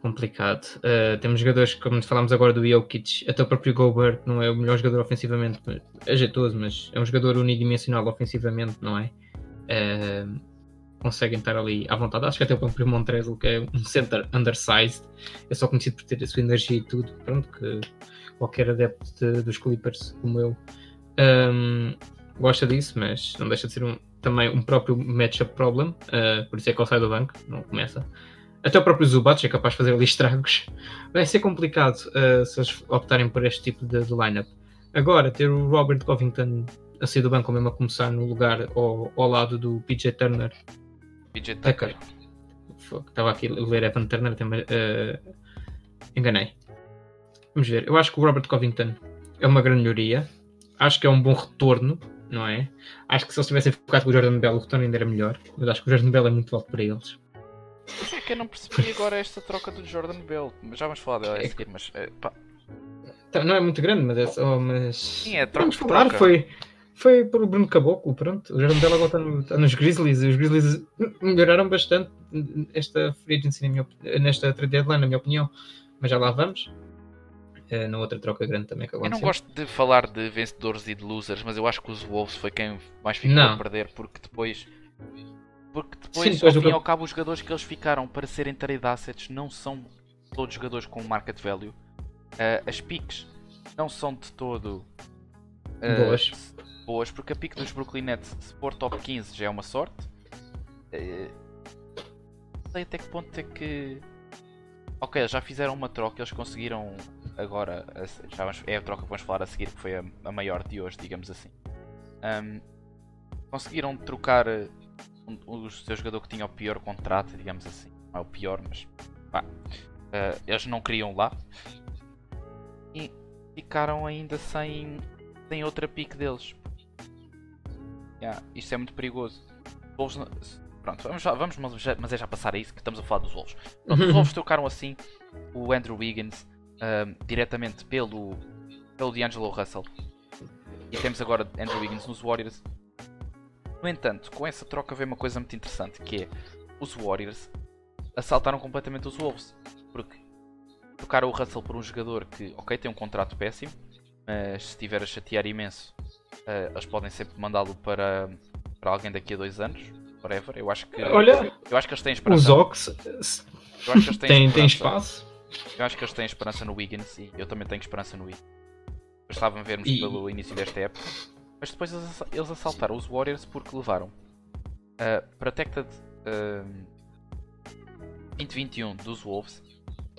complicado. Uh, temos jogadores, como falámos agora do Jokic, até o próprio Gobert não é o melhor jogador ofensivamente, é jeitoso, mas é um jogador unidimensional ofensivamente, não é? Uh, conseguem estar ali à vontade. Acho que até o próprio Montrezl, que é um center undersized, é só conhecido por ter a sua energia e tudo, pronto, que qualquer adepto de- dos Clippers como eu um, gosta disso, mas não deixa de ser um, também um próprio matchup problem, uh, por isso é que ele sai do banco, não começa. Até o próprio Zubac é capaz de fazer ali estragos. Vai ser complicado uh, se eles optarem por este tipo de, de lineup. Agora, ter o Robert Covington a sair do banco, ou mesmo a começar no lugar ao, ao lado do PJ Turner. PJ Tucker. Estava aqui a ler Evan Turner, até me, uh, enganei. Vamos ver. Eu acho que o Robert Covington é uma grande melhoria. Acho que é um bom retorno, não é? Acho que se eles tivessem focado com o Jordan Bell, o retorno ainda era melhor. Mas acho que o Jordan Bell é muito alto para eles. Mas é que eu não percebi agora esta troca do Jordan Bell. Já vamos falar dela a É seguir, mas Tá, Não é muito grande, mas é só. Mas... Sim, é troca Vamos falar, troca. foi, foi pelo Bruno Caboclo, pronto. O Jordan Bell agora está, no- está nos Grizzlies e os Grizzlies melhoraram bastante esta free agency, na minha, nesta trade deadline, na minha opinião. Mas já lá vamos. Eh, na outra troca grande também que Eu não aconteceu. gosto de falar de vencedores e de losers, mas eu acho que os Wolves foi quem mais ficou Não. a perder, porque depois. Porque depois, depois ao fim e ao cabo, os jogadores que eles ficaram para serem trade assets não são todos jogadores com market value. Ah, as picks não são de todo ah, Boas. Boas, porque a pick dos Brooklyn Nets, se for top 15, já é uma sorte. Eh, não sei até que ponto é que. Ok, já fizeram uma troca, eles conseguiram agora. Já vamos- é a troca que vamos falar a seguir, que foi a, a maior de hoje, digamos assim. Ahm, conseguiram trocar eh, um- o seu jogador que tinha o pior contrato, digamos assim. Não é o pior, mas. pá, eh, eles não queriam lá. E ficaram ainda sem, sem outra pick deles. Yeah, isto é muito perigoso. Os Wolves Pronto, vamos, já- vamos mas, é já passar a isso que estamos a falar dos Wolves. Pronto, os Wolves trocaram assim o Andrew Wiggins ahm, diretamente pelo, pelo D'Angelo Russell. E temos agora Andrew Wiggins nos Warriors. No entanto, com essa troca veio uma coisa muito interessante, que é os Warriors assaltaram completamente os Wolves. Porque trocaram o Russell por um jogador que, ok, tem um contrato péssimo, mas se estiver a chatear imenso, eh, eles podem sempre mandá-lo para, para alguém daqui a dois anos, whatever. Eu acho que, Olha, eu acho que eles têm os esperança. Ox Eu acho que eles têm, têm esperança. espaço. Eu acho que eles têm esperança no Wiggins e eu também tenho esperança no Wiggins. De vermos E- pelo início desta época. Mas depois eles, assa- eles assaltaram os Warriors porque levaram a Protected um, 2021 dos Wolves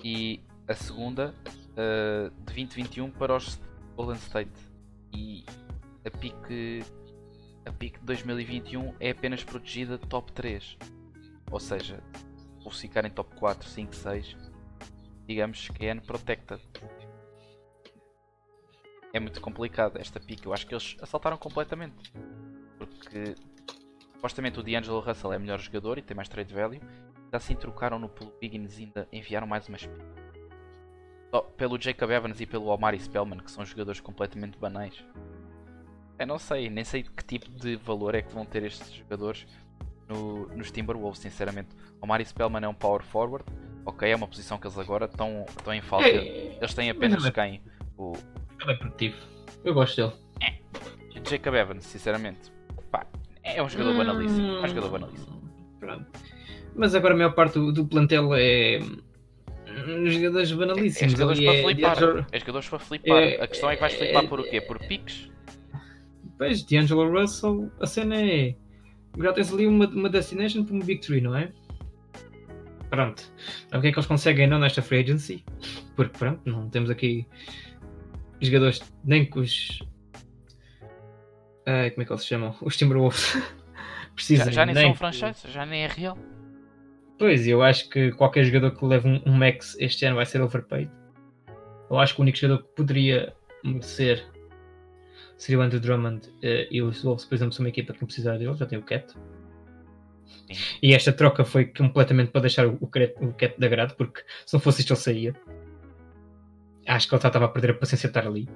e a segunda uh, de 2021 para os Golden State. E a pique, a pique de 2021 é apenas protegida de top 3. Ou seja, se ficar em top 4, 5, 6, digamos que é unprotected. É muito complicado esta pique. Eu acho que eles assaltaram completamente. Porque supostamente o D'Angelo Russell é melhor jogador e tem mais trade value. Ainda assim trocaram-no pelo Wiggins e ainda enviaram mais umas Pelo Jacob Evans e pelo Omari Spellman, que são jogadores completamente banais. Eu não sei, nem sei de que tipo de valor é que vão ter estes jogadores no- nos Timberwolves, sinceramente. Omari Spellman é um power forward, ok, é uma posição que eles agora estão, estão em falta. É, Eles têm apenas mas- quem? O Ele é produtivo. Eu gosto dele. Jacob Evans, sinceramente, pá, é um jogador banalíssimo. É um jogador banalíssimo. Pronto. Mas agora a maior parte do, do plantel é. hum, Jogadores É, banalíssimos. jogadores Ali para é flipar. D'Angelo- É jogadores para flipar. É- a questão é que vais flipar por o quê? Por piques? Pois, D'Angelo Russell, a cena é. Já tens ali uma, uma destination para uma victory, não é? Pronto. Então, o que é que eles conseguem não nesta free agency? Porque, pronto, não temos aqui jogadores nem que os. Como é que eles se chamam? Os Timberwolves. Já, Precisam já nem são que- franchise, já nem é real. Pois, eu acho que qualquer jogador que leve um, um max este ano vai ser overpaid. Eu acho que o único jogador que poderia merecer seria o Andrew Drummond eh, e os Wolves, por exemplo, são uma equipa que não precisa dele, já tem o Cat. E esta troca foi completamente para deixar o, o, Cat- o Cat de agrado, porque se não fosse isto ele saía. Acho que ele já estava a perder a paciência de estar ali.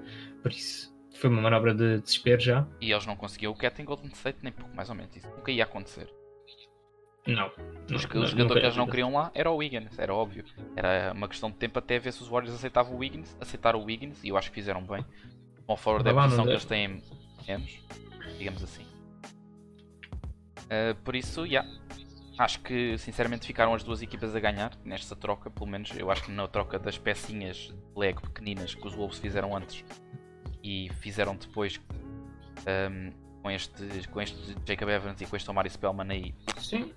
Por isso, foi uma manobra de desespero já. E eles não conseguiam o Cat em Golden State, nem pouco mais ou menos. Isso nunca ia acontecer. Não. Os, não, o jogador que eles não queriam lá era o Wiggins, era óbvio. Era uma questão de tempo até ver se os Warriors aceitavam o Wiggins. Aceitaram o Wiggins e eu acho que fizeram bem. Com fora da posição que eles têm menos, digamos assim. Uh, por isso, yeah. acho que sinceramente ficaram as duas equipas a ganhar nesta troca. Pelo menos eu acho que na troca das pecinhas de Lego pequeninas que os Wolves fizeram antes e fizeram depois um, com, este, com este Jacob Evans e com este Omari Spellman aí. Sim.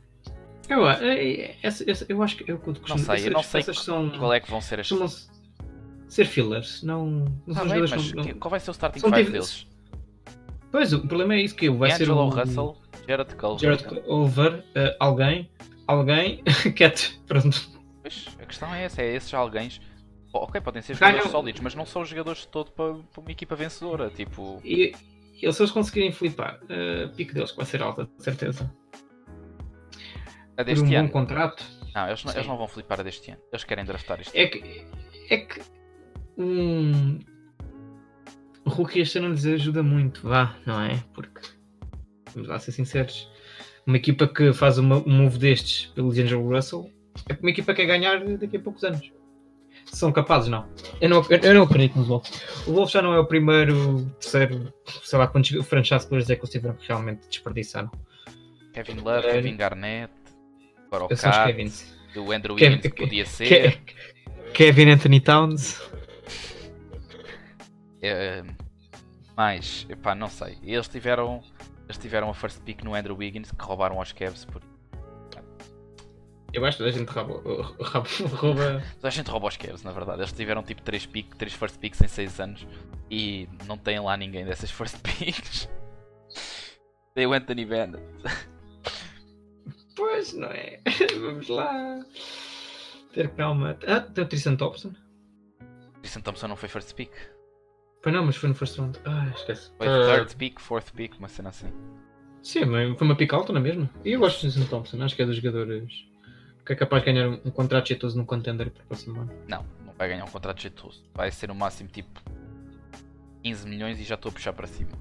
Eu, é- é- essa- essa- eu acho que eu costumo. Não sei, eu não sei essas são, Qual é que vão ser as ser fillers, não, não Tá são bem, jogadores mas que não- qual vai ser o starting five deles? Pois, o problema é isso que vai ser o Russell, Jared Culver. Jared Culver, eh, alguém, alguém, Cat, pronto. Pois, a questão é essa, é esses alguém. Ok, podem ser Ganham- jogadores sólidos, mas não são jogadores de todo para, para uma equipa vencedora. Tipo, E, e se eles conseguirem flipar, eh, pico deles que vai ser alta, de certeza. a Por deste um ano. bom contrato. Não, eles não, eles não vão flipar a deste ano. Eles querem draftar este É que, é que um rookie este ano lhes ajuda muito, vá, não é? Porque, vamos lá ser sinceros, uma equipa que faz uma, um move destes pelo D'Angelo Russell é uma equipa que quer ganhar daqui a poucos anos. São capazes, não. Eu não, eu não acredito nos Wolves. O Wolves já não é o primeiro, terceiro, sei lá quantos franchise players é que eles tiveram que realmente desperdiçaram. Kevin Love, É. Kevin Garnett, agora o Esses são os Cat, Kevins. o Andrew Kevin- Wiggins que podia ser. Ke- Kevin Anthony Towns. É, mas, epá, não sei. Eles tiveram, eles tiveram a first pick no Andrew Wiggins que roubaram aos Cavs. Por... Eu acho que toda a gente rouba, rouba, rouba Toda a gente rouba aos Cavs, na verdade. Eles tiveram tipo 3, pick, 3 first picks em 6 anos e não tem lá ninguém dessas first picks. Tem o Anthony Bennett. Pois, não é? Vamos lá. Ter calma. Ah, tem o Tristan Thompson? Tristan Thompson não foi first pick. Pois não, mas foi no first round. Ah, esquece. Foi Ah, third pick, fourth pick, uma cena assim. Sim, mas foi uma pick alta, não é mesmo? E eu gosto de Tristan Thompson. Acho que é dos jogadores que é capaz de ganhar um, um contrato jeitoso num contender para o próximo ano. Não, não vai ganhar um contrato jeitoso. Vai ser no máximo tipo 15 milhões e já estou a puxar para cima.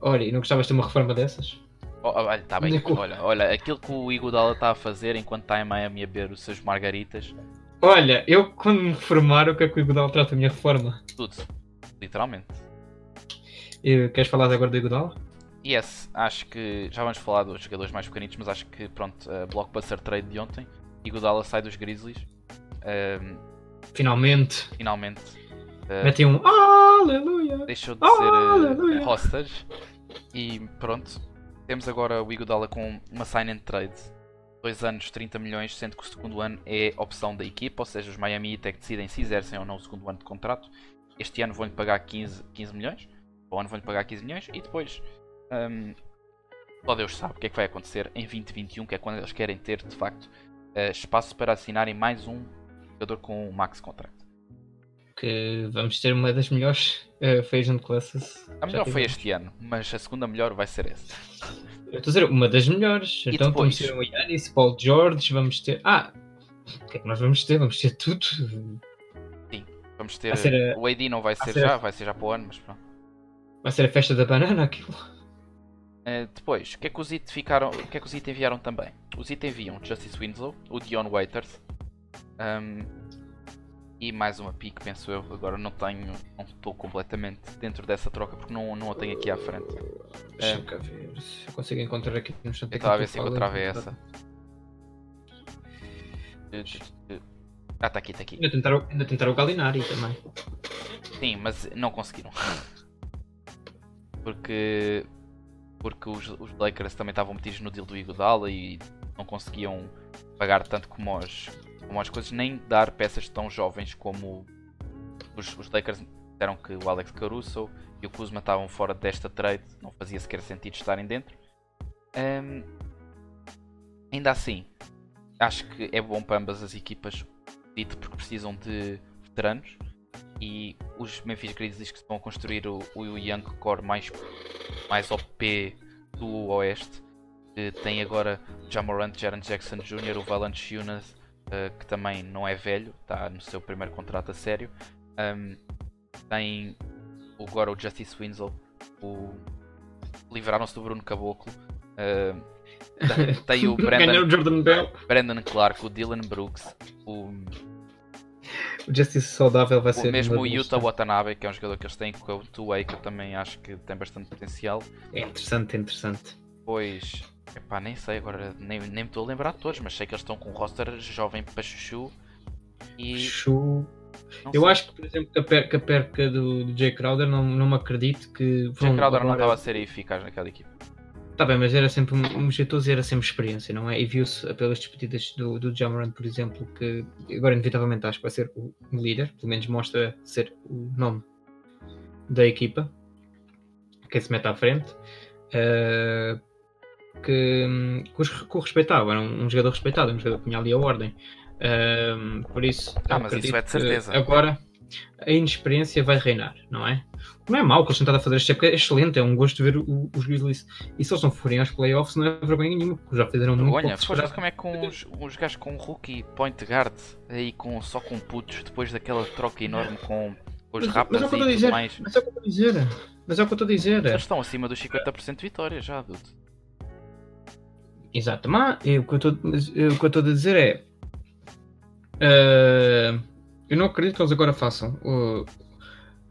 Olha, e não gostavas de ter uma reforma dessas? Oh, oh, olha, tá bem. Nico. Olha, olha, aquilo que o Iguodala está a fazer enquanto está em Miami a beber os seus margaritas, Olha, eu quando me reformar, o que é que o Iguodala trata a minha reforma? tudo. Literalmente. E, queres falar agora do Iguodala? Yes, acho que já vamos falar dos jogadores mais pequenitos, mas acho que pronto, a blockbuster trade de ontem, Iguodala sai dos Grizzlies, Ahm, Finalmente. finalmente ah, Metem um Aleluia! deixou de ser Aleluia. hostage e pronto, temos agora o Iguodala com uma sign and trade, dois anos, 30 milhões, sendo que o segundo ano é opção da equipa, ou seja, os Miami Heat é que decidem se exercem ou não o segundo ano de contrato. Este ano vão-lhe pagar 15, 15 milhões, o ano vão-lhe pagar 15 milhões e depois ahm, só Deus sabe o que é que vai acontecer em 2021, que é quando eles querem ter de facto eh, espaço para assinarem mais um jogador com um max contract. Que vamos ter uma das melhores uh, Free Agent Classes. A melhor foi este ano, mas a segunda melhor vai ser essa. Eu estou a dizer, uma das melhores. E então depois? vamos ter o Yannis, Paul George, vamos ter. Ah! O que é que nós vamos ter? Vamos ter tudo. Vamos ter. A- O AD não vai ser, ser- já, vai ser já para o ano, mas pronto. Vai ser a festa da banana aquilo. Eh, depois, o que é que os IT ficaram. O que é que os IT enviaram também? Os IT enviam Justice Winslow, o Dion Waiters. ahm, e mais uma pique, penso eu. Agora não tenho, não estou completamente dentro dessa troca porque não, não a tenho aqui à frente. Deixa-me cá ver se eu consigo encontrar aqui no instante. Eu estava a ver se encontrava essa. Ah, está aqui, está aqui. Ainda tentaram, ainda tentaram o Galinari também. Sim, mas não conseguiram. Porque porque os, os Lakers também estavam metidos no deal do Iguodala e não conseguiam pagar tanto como as, como as coisas, nem dar peças tão jovens como os, os Lakers disseram que o Alex Caruso e o Kuzma estavam fora desta trade, não fazia sequer sentido estarem dentro. Um, ainda assim, acho que é bom para ambas as equipas, dito porque precisam de veteranos e os Memphis Grizzlies que estão a construir o, o Young Core mais, mais OP do Oeste. Tem agora Jamorant, Jaron Jackson Jr., o Valence Yunus, uh, que também não é velho, está no seu primeiro contrato a sério. Um, tem agora o Justice Winslow, o... livraram-se do Bruno Caboclo. Uh, tem o Brandon, Brandon Clark, o Dylan Brooks, o o Justice saudável vai ser. Mesmo o Yuta Watanabe, que é um jogador que eles têm com o Two-Way, que eu também acho que tem bastante potencial. É interessante, é interessante. Pois, epá, nem sei agora, nem, nem me estou a lembrar de todos, mas sei que eles estão com um roster jovem para Chuchu. E. Chuchu. Eu sei. acho que, por exemplo, que a perca, a perca do, do Jay Crowder, não, não me acredito que. Jay Crowder agora... não estava a ser eficaz naquela equipe. Está bem, mas era sempre um jeitoso e era sempre experiência, não é? E viu-se pelas despedidas do, do Jamoran, por exemplo, que agora inevitavelmente acho que vai ser o líder, pelo menos mostra ser o nome da equipa, quem se mete à frente, uh, que, que, o respeitava, era um, um, jogador respeitado, um jogador que tinha ali a ordem. Uh, por isso, ah, mas isso é de certeza. Agora a inexperiência vai reinar, não é? Não é mau que eles a fazer esta época, é excelente, é um gosto ver o, os Grizzlies. E se eles não forem aos playoffs, não é vergonha nenhuma, porque já fizeram muito Olha, pouco. como é com os, os gajos com rookie point guard, aí com, só com putos, depois daquela troca enorme com os rapas mas é e tudo mais. Mas é o que eu estou a dizer. Mas é o que eu estou a dizer. Eles estão acima dos 50% de vitórias já, adulto. Exato, mas o que eu estou a dizer é. Uh, eu não acredito que eles agora façam. Uh,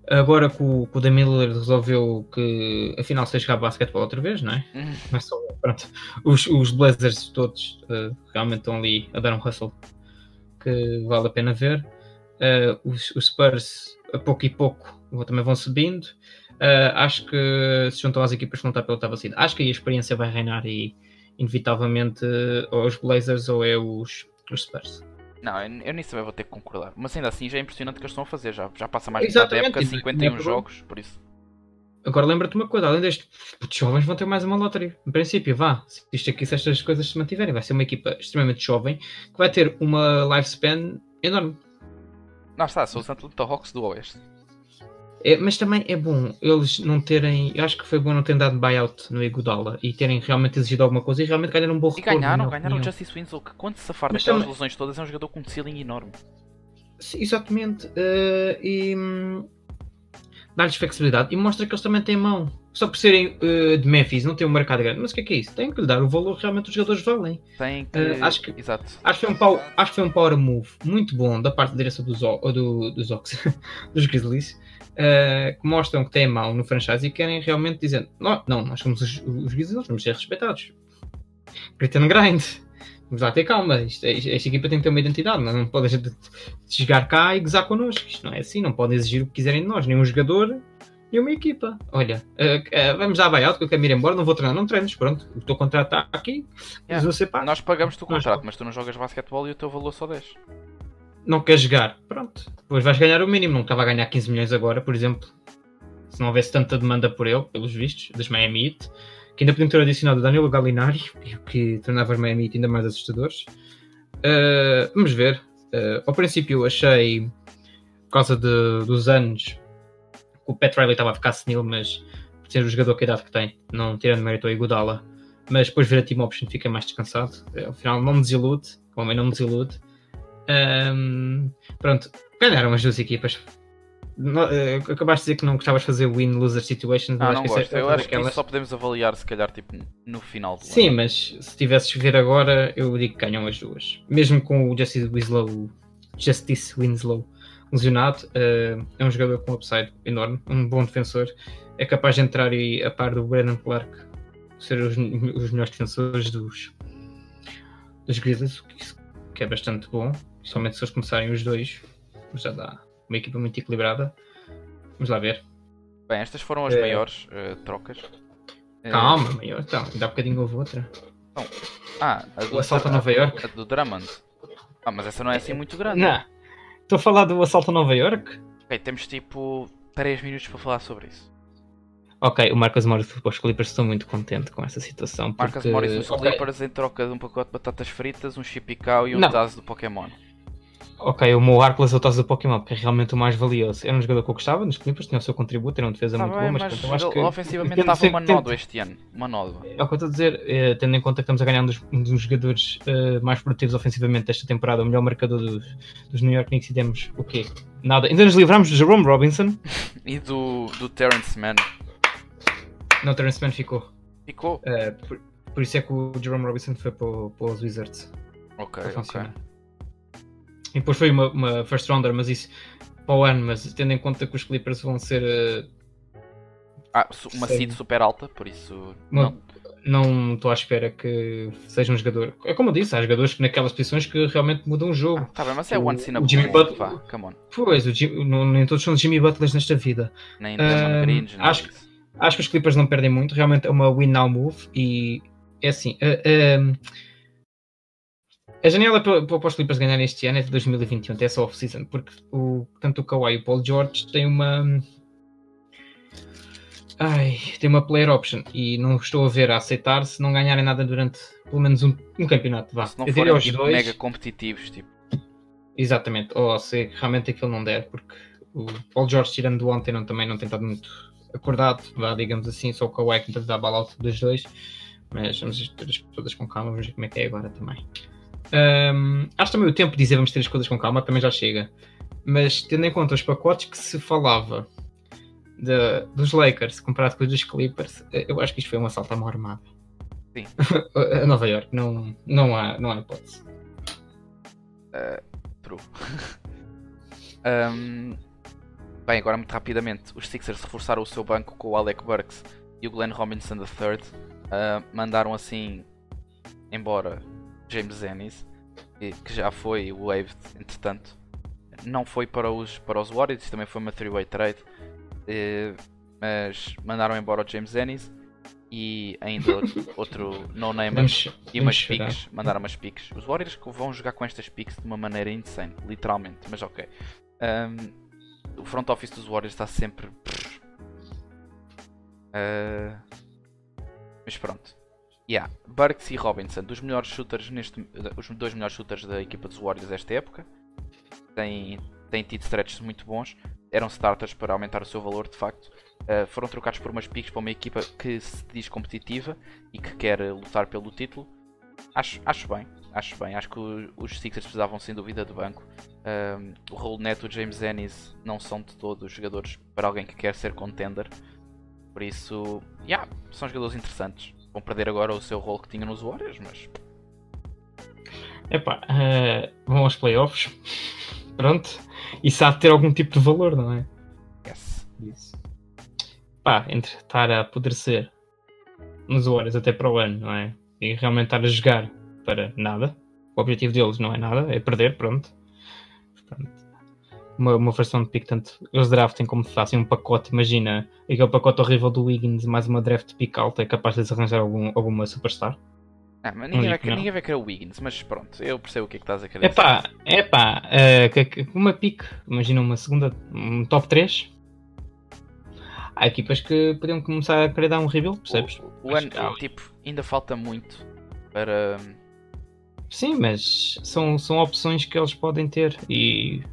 agora que o, que o Damian resolveu que afinal se jogar basquetebol outra vez, não é? Uhum. Mas só, pronto. Os, os Blazers todos uh, realmente estão ali a dar um hustle que vale a pena ver. Uh, os, os, Spurs, a pouco e pouco, também vão subindo. Uh, acho que se juntam às equipas que não está pela oitava vacina. Acho que a experiência vai reinar e, inevitavelmente, ou os Blazers ou é os, os Spurs. Não, eu, nisso também vou ter que concordar. Mas ainda assim já é impressionante o que eles estão a fazer. Já, já passa mais de da época, 51 jogos, por isso. Agora lembra-te uma coisa, além deste, os jovens vão ter mais uma lotaria. Em princípio, vá. Se isto aqui, se estas coisas se mantiverem, vai ser uma equipa extremamente jovem que vai ter uma lifespan enorme. Não está, são os Atlanta Hawks do Oeste. É, mas também é bom eles não terem. Eu acho que foi bom não terem dado buyout no Iguodala e terem realmente exigido alguma coisa e realmente ganharam um bom retorno. E ganharam, ganharam o Justice Winslow, que quando se safar daquelas também... lesões todas é um jogador com um ceiling enorme. Sim, exatamente. Uh, e dar-lhes flexibilidade e mostra que eles também têm mão. Só por serem uh, de Memphis, não têm um mercado grande. Mas o que é que é isso? Tem que lhe dar o valor que realmente os jogadores valem. Tem que. Uh, acho que, Exato. Acho que, foi um power, acho que foi um power move muito bom da parte da direção dos, do, dos Ox, dos Grizzlies uh, que mostram que têm mão no franchise e querem realmente dizer: não, não nós somos os, os nós vamos ser respeitados. Grit and grind. Vamos lá ter calma. Isto, esta equipa tem que ter uma identidade. Não, não pode chegar cá e gozar connosco. Isto não é assim. Não podem exigir o que quiserem de nós. Nem um jogador, nem uma equipa. Olha, uh, uh, vamos dar buyout que eu quero ir embora. Não vou treinar. Não treinos. Pronto. O teu contrato está aqui. Yeah. Você Nós pagamos-te o contrato, mas tu não jogas basquetebol e o teu valor só 10 não quer jogar, pronto. Depois vais ganhar o mínimo, não estava a ganhar 15 milhões agora, por exemplo. Se não houvesse tanta demanda por ele, pelos vistos, das Miami Heat, que ainda podiam ter adicionado Danilo Gallinari, que tornava os Miami ainda mais assustadores. Uh, vamos ver. Uh, ao princípio achei, por causa de, dos anos, que o Pat Riley estava a ficar senil, mas por ser o jogador que a idade que tem, não tirando mérito ao Iguodala, mas depois ver a team option fica mais descansado. Uh, ao final não me desilude, o homem não me desilude. Um, pronto, ganharam as duas equipas. Uh, acabaste de dizer que não gostavas de fazer win-loser situations. Ah, não gosto. É, eu acho que só podemos avaliar, se calhar, tipo, no final do Sim, ano. mas se tivesses ver agora, eu digo que ganham as duas. Mesmo com o Justice Winslow, Justice Winslow lesionado. Uh, é um jogador com upside enorme, um bom defensor. É capaz de entrar e, a par do Brandon Clark, ser os, os melhores defensores dos, dos Grizzlies, que é bastante bom. Somente se eles começarem os dois, já dá uma equipa muito equilibrada. Vamos lá ver. Bem, estas foram as é... maiores uh, trocas. Calma, uh... maior. Então, ainda há bocadinho houve outra. Não. Ah, a do, o assalto a Nova York. A do Drummond. Ah, mas essa não é assim muito grande. Não. Estou a falar do assalto a Nova York? Ok, temos tipo 3 minutos para falar sobre isso. Ok, o Marcos Morris dos Clippers estou muito contente com essa situação. Porque... Marcos Morris dos okay. Clippers em troca de um pacote de batatas fritas, um chipicau e um tazo do Pokémon. Ok, o meu Arclas é o do Pokémon, que é realmente o mais valioso. Era um jogador que eu gostava nos Clippers, tinha o seu contributo, era uma defesa tá muito bem, boa, mas, mas eu acho que. Ofensivamente estava uma nódoa este ano. Uma nódoa. É o que eu estou a dizer, é, tendo em conta que estamos a ganhar um dos, um dos jogadores uh, mais produtivos ofensivamente desta temporada, o melhor marcador dos, dos New York Knicks, e demos o quê? Nada. Ainda nos livramos do Jerome Robinson e do, do Terrence Mann. Não, Terrence Mann ficou. Ficou? Uh, por, por, isso é que o Jerome Robinson foi para, para os Wizards. Ok, ok. E depois foi uma, uma, first rounder, mas isso para o ano, mas tendo em conta que os Clippers vão ser. Uh, ah, uma seed super alta, por isso. Uma, não estou à espera que seja um jogador. É como eu disse, há jogadores que naquelas posições que realmente mudam o jogo. Ah, tá bem, mas é o, one in a Jimmy Butler. Vá, come on. Pois, o Jimmy, não, nem todos são Jimmy Butlers nesta vida. Nem uh, Greens, acho, acho que os Clippers não perdem muito, realmente é uma win now move e é assim. Uh, uh, a janela para, para os Clippers ganhar este ano é de 2021, até só off-season, porque o, tanto o Kawhi e o Paul George têm uma. Ai, tem uma player option e não estou a ver a aceitar se não ganharem nada durante pelo menos um, um campeonato. Vá. Se não forem tipo, dois, mega competitivos, tipo. Exatamente, ou se realmente aquilo não der, porque o Paul George tirando ontem não, também não tem estado muito acordado, vá, digamos assim, só o Kawhi que tenta dar bala alto dos dois, mas vamos ter as coisas com calma, vamos ver como é que é agora também. Um, acho também o tempo de dizer vamos ter as coisas com calma também já chega. Mas tendo em conta os pacotes que se falava de, dos Lakers comparado com os dos Clippers, eu acho que isto foi um assalto à mão armada. Sim. a Nova York, não, não, há, não há hipótese. Uh, true. um, bem, agora muito rapidamente, os Sixers reforçaram o seu banco com o Alec Burks e o Glenn Robinson III. Uh, mandaram assim embora James Ennis, que já foi waived entretanto. Não foi para os, para os Warriors, também foi uma 3-way trade. mas mandaram embora o James Ennis e ainda outro no name e umas picks. Mandaram umas picks. Os Warriors vão jogar com estas picks de uma maneira insane, literalmente, mas ok. Um, o front office dos Warriors está sempre. Uh, mas pronto. Yeah. Burks e Robinson, dos melhores shooters neste, os dois melhores shooters da equipa dos Warriors desta época. Têm, têm tido stretches muito bons. Eram starters para aumentar o seu valor, de facto. Uh, foram trocados por umas picks para uma equipa que se diz competitiva e que quer lutar pelo título. Acho, acho bem, acho bem. Acho que os Sixers precisavam sem dúvida de banco. Uh, o Raul Neto e o James Ennis não são de todos jogadores para alguém que quer ser contender. Por isso, yeah, são jogadores interessantes vão perder agora o seu rol que tinham nos Warriors, mas. Epá, uh, vão aos playoffs. Pronto. E sabe ter algum tipo de valor, não é? Yes. Isso. Pá, entre estar a apodrecer nos Warriors até para o ano, não é? E realmente estar a jogar para nada. O objetivo deles não é nada, é perder, pronto. Portanto, uma, uma versão de pick, tanto eles draftem como fazem um pacote, imagina aquele pacote horrível do Wiggins, mais uma draft pick alta, é capaz de arranjar algum, alguma superstar. Ah, mas ninguém, vai, que, ninguém vai querer o Wiggins, mas pronto, eu percebo o que é que estás a querer epá, dizer. Epá, uh, uma pick, imagina uma segunda, um top 3. Há equipas que podiam começar a querer dar um rebuild, percebes? O, o ano, tipo, ainda falta muito para. Sim, mas são, são opções que eles podem ter e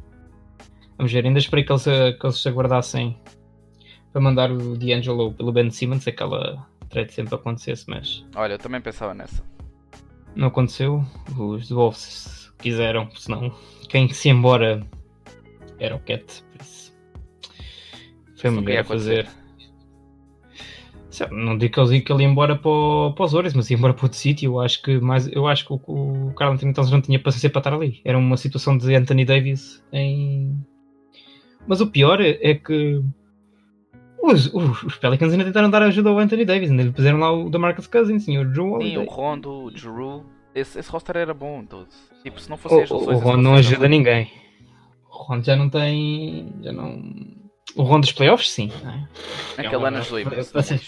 Vamos ver, ainda esperei que eles, que eles se aguardassem para mandar o D'Angelo pelo Ben Simmons, aquela trade sempre acontecesse, mas. Olha, eu também pensava nessa. Não aconteceu, os Wolves quiseram, senão quem se embora era o Cat, por isso. Foi uma a fazer. Não digo que ele, que ele ia embora para, para os Ores, mas ia embora para outro sítio. Eu acho que, mais, eu acho que o, o Carl Anthony Towns não tinha paciência para estar ali. Era uma situação de Anthony Davis em, Mas o pior é que os, os, os Pelicans ainda tentaram dar ajuda ao Anthony Davis, ainda lhe puseram lá o Marcus Cousins, sim, o Drew Sim, Holiday. o Rondo, o Drew. Esse, esse roster era bom, dude. Tipo, se não fosse O, o, Rondo não ajuda bom. ninguém. O Rondo já não tem. Já não. O Rondo dos playoffs, sim. não é? Naquele É ano nos Lakers. Sim.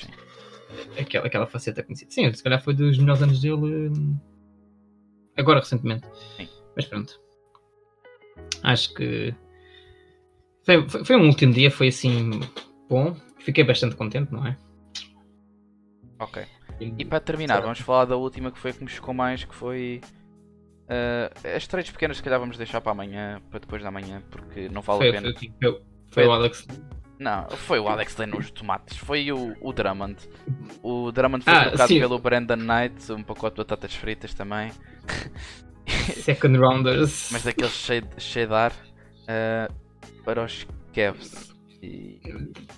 Aquela, aquela faceta conhecida. Sim, se calhar foi dos melhores anos dele. hum, Agora, recentemente. Sim. Mas pronto. Acho que. Foi, foi, foi um último dia, foi assim. Bom. Fiquei bastante contente, não é? Ok. E para terminar, vamos falar da última que foi que me chocou mais, que foi. eh, as trades pequenas, se calhar vamos deixar para amanhã, para depois da manhã, porque não vale Foi, a pena. foi, foi, foi o Alex. Não, foi o Alex Len nos tomates, foi o, o Drummond. O Drummond foi Ah, trocado sim. pelo Brandon Knight, um pacote de batatas fritas também, Second Rounders. mas daqueles cheio, de- cheio de ar, eh, para os Cavs. E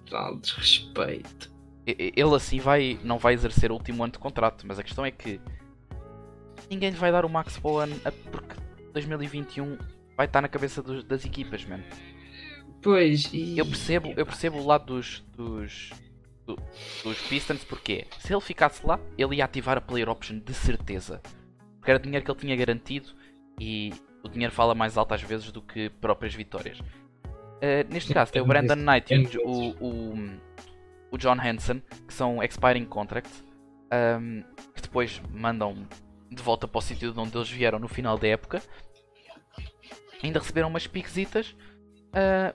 Tal desrespeito. ele assim vai, não vai exercer o último ano de contrato, mas a questão é que ninguém lhe vai dar o max a- porque 2021 vai estar na cabeça dos- das equipas, mano. Pois, e... Eu percebo, eu percebo o lado dos, dos, do- dos Pistons porque se ele ficasse lá, ele ia ativar a player option de certeza. Porque era dinheiro que ele tinha garantido e o dinheiro fala mais alto às vezes do que próprias vitórias. Uh, neste caso tem o Brandon Knight e o, o, o, o John Hanson, que são expiring contracts, um, que depois mandam de volta para o sítio de onde eles vieram no final da época. Ainda receberam umas piquesitas. uh,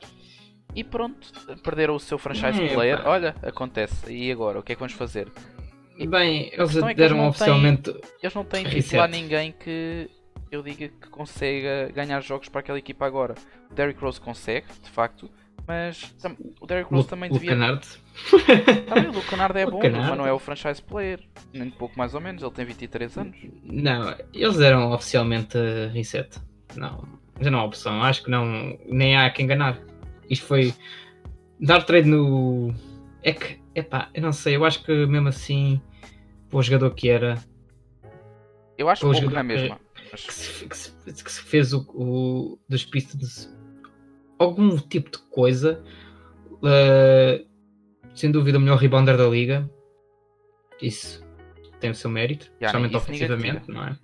e pronto, perderam o seu franchise É, player. Olha, acontece. E agora? O que é que vamos fazer? Bem, eles questão é que deram eles não oficialmente. Eles não têm lá ninguém que eu diga que consiga ganhar jogos para aquela equipa agora. O Derrick Rose consegue, de facto, mas o Derrick Rose Lu- também devia. Kennard. Também o Luke Kennard é bom, Kennard. mas não é o franchise player. Nem pouco mais ou menos, ele tem 23 anos. Não, eles deram oficialmente uh, reset. Não, já não há opção. Acho que não. Nem há quem enganar. Isto foi. Dar trade no. É que. Epá, eu não sei. Eu acho que mesmo assim. Para o jogador que era. Eu acho O pouco jogador na mesma. Que se, que se- que se fez o, o dos Pistons. Algum tipo de coisa. uh, sem dúvida, o melhor rebounder da liga. Isso tem o seu mérito. Já, especialmente ofensivamente, não é?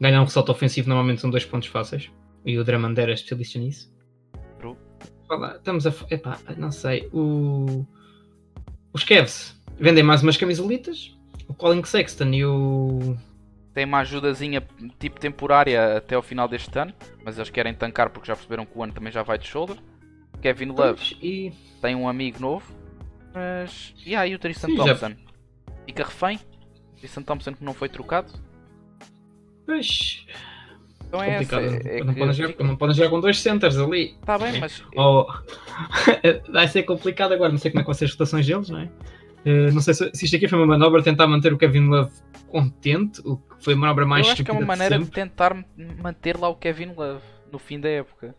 Ganhar um ressalto ofensivo normalmente são dois pontos fáceis. E o Drummond era especialista nisso. Fala, estamos a. Epá, não sei. O... Os Cavs vendem mais umas camisolitas. O Colin Sexton e o. tem uma ajudazinha tipo temporária até ao final deste ano. Mas eles querem tancar porque já perceberam que o ano também já vai de shoulder. Kevin Love E. tem um amigo novo. Mas. E aí o Tristan Sim, já- Thompson. Fica refém. Tristan Thompson que não foi trocado. Pois. Então é essa. É, é não, que podem jogar, não podem jogar com dois centers ali. Tá bem, mas. Oh, vai ser complicado agora. Não sei como é que vão ser as rotações deles, não é? Eh, não sei se, se isto aqui foi uma manobra tentar manter o Kevin Love contente, o que foi a manobra mais eu acho que é uma de maneira de sempre. tentar manter lá o Kevin Love no fim da época.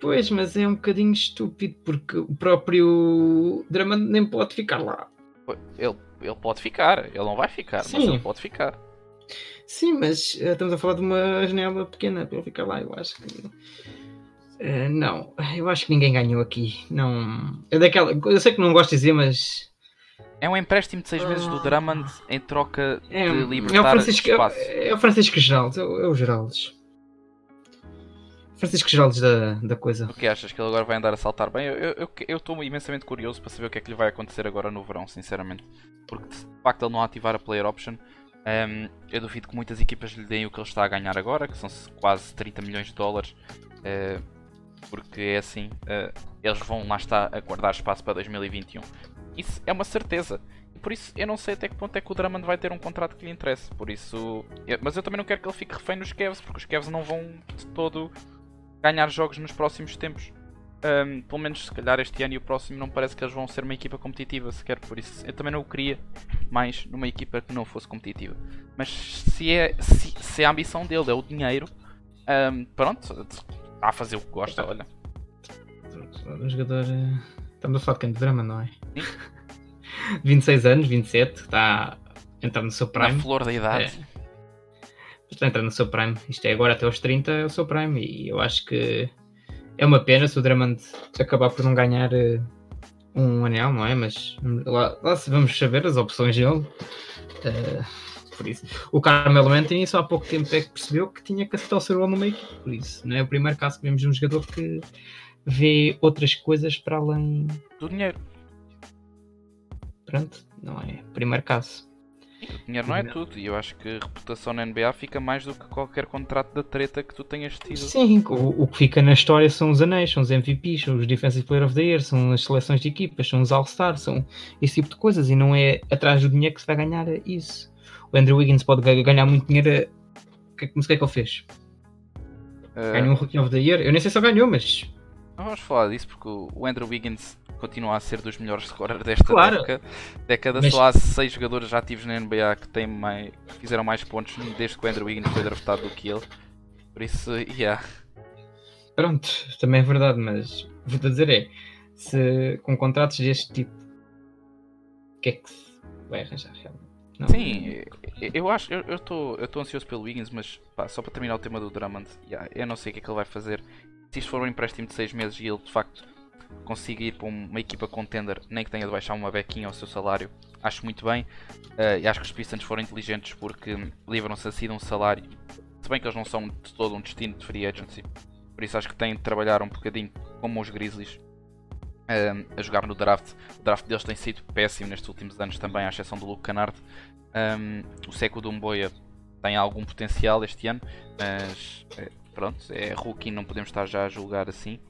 Pois, mas é um bocadinho estúpido porque o próprio Drummond nem pode ficar lá. Ele, ele pode ficar, ele não vai ficar, mas Sim. ele pode ficar. Sim, mas eh, estamos a falar de uma janela pequena para ele ficar lá. Eu acho que. eh, não, eu acho que ninguém ganhou aqui. Não. É daquela. Eu sei que não gosto de dizer, mas. É um empréstimo de 6 meses do Drummond em troca É, de é o libertar Francisco, espaço. é, é o Francisco Geraldes, é o, é o Geraldes. Francisco Geraldes da, da coisa. O que achas que ele agora vai andar a saltar bem? Eu estou eu, eu estou imensamente curioso para saber o que é que lhe vai acontecer agora no verão, sinceramente. Porque de facto ele não ativar a player option, ehm, eu duvido que muitas equipas lhe deem o que ele está a ganhar agora, que são quase 30 milhões de dólares. eh, porque é assim, eh, eles vão lá estar a guardar espaço para 2021. Isso é uma certeza. E por isso eu não sei até que ponto é que o Drummond vai ter um contrato que lhe interesse. Por isso. eu- mas eu também não quero que ele fique refém nos Cavs, porque os Cavs não vão de todo ganhar jogos nos próximos tempos. Ahm, pelo menos se calhar este ano e o próximo não parece que eles vão ser uma equipa competitiva sequer, por isso eu também não o queria mais numa equipa que não fosse competitiva. Mas se é se, se a ambição dele é o dinheiro, ahm, pronto, está a fazer o que gosta, olha. Um jogador. eh, Estamos a falar de quem? De drama, não é? 26 anos, 27, está a entrar no seu Na prime. flor da idade. É. Está a entrar no seu prime. Isto é agora até aos 30 é o seu prime. E eu acho que é uma pena se o Drummond acabar por não ganhar uh, um anel, não é? Mas lá, lá vamos saber as opções dele. Uh, por isso. O Carmelo Anthony só há pouco tempo é que percebeu que tinha que aceitar o seu rol numa equipe. Por isso, não é o primeiro caso que vemos de um jogador que vê outras coisas para além do dinheiro. Pronto, não é o primeiro caso. O dinheiro não é tudo, e eu acho que a reputação na NBA fica mais do que qualquer contrato da treta que tu tenhas tido. Sim, o, o que fica na história são os anéis, são os MVPs, são os Defensive Player of the Year, são as seleções de equipas, são os All-Stars, são esse tipo de coisas, e não é atrás do dinheiro que se vai ganhar isso. O Andrew Wiggins pode ganhar muito dinheiro, que, que é que ele fez? Uh... Ganhou um Rookie of the Year? Eu nem sei se ele ganhou, mas não vamos falar disso porque o Andrew Wiggins continua a ser dos melhores scorers desta claro. década. década Mas... Só há seis jogadores ativos na NBA que, têm mais, que fizeram mais pontos desde que o Andrew Wiggins foi draftado do que ele. Por isso, yeah. Pronto, também é verdade, mas vou-te dizer é, se com contratos deste tipo, o que é que se vai arranjar realmente? Não. Sim, eu acho, eu estou eu eu ansioso pelo Wiggins, mas pá, só para terminar o tema do Drummond, yeah, eu não sei o que é que ele vai fazer se isto for um empréstimo de 6 meses e ele de facto consiga ir para uma equipa contender, nem que tenha de baixar uma bequinha ao seu salário, acho muito bem. Uh, e acho que os Pistons foram inteligentes porque livram-se assim de um salário, se bem que eles não são de todo um destino de free agency. Por isso acho que têm de trabalhar um bocadinho como os Grizzlies uh, a jogar no draft. O draft deles tem sido péssimo nestes últimos anos também, à exceção do Luke Kennard. Um, o Seco Dumboia tem algum potencial este ano, mas uh, pronto, é rookie, não podemos estar já a julgar assim.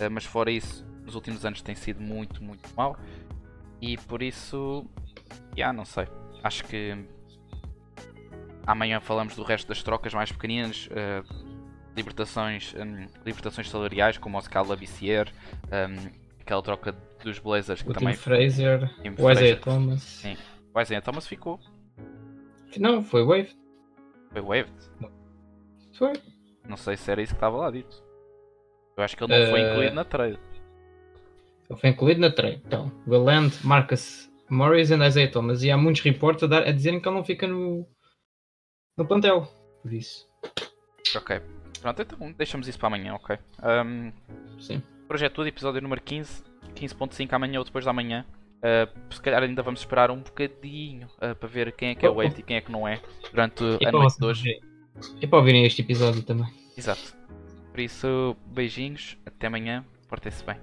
Uh, mas fora isso, nos últimos anos tem sido muito, muito mal. E por isso, já yeah, não sei. Acho que amanhã falamos do resto das trocas mais pequeninas. Uh, libertações, um, libertações salariais, como o Scala um, aquela troca dos Blazers que o também. Tim Fraser, o Isaiah Thomas. Sim, o Isaiah Thomas ficou. Não, foi waived. Foi waived? Foi. Não sei se era isso que estava lá dito. Eu acho que ele não uh... foi eh, incluído na trade. Ele foi incluído na trade. Então, Will Land, Marcus Morris e Isaiah Thomas. E há muitos reportes a, dar, a dizerem que ele não fica no, no plantel. Por isso. Ok. Pronto, então deixamos isso para amanhã, ok? Um, Sim. Projeto do tudo, episódio número 15, 15.5 amanhã ou depois da manhã. Uh, se calhar ainda vamos esperar um bocadinho uh, para ver quem é que é o Eight e quem é que não é durante e a noite de hoje. E para ouvirem este episódio também. Exato. Por isso, beijinhos, até amanhã, portem-se bem.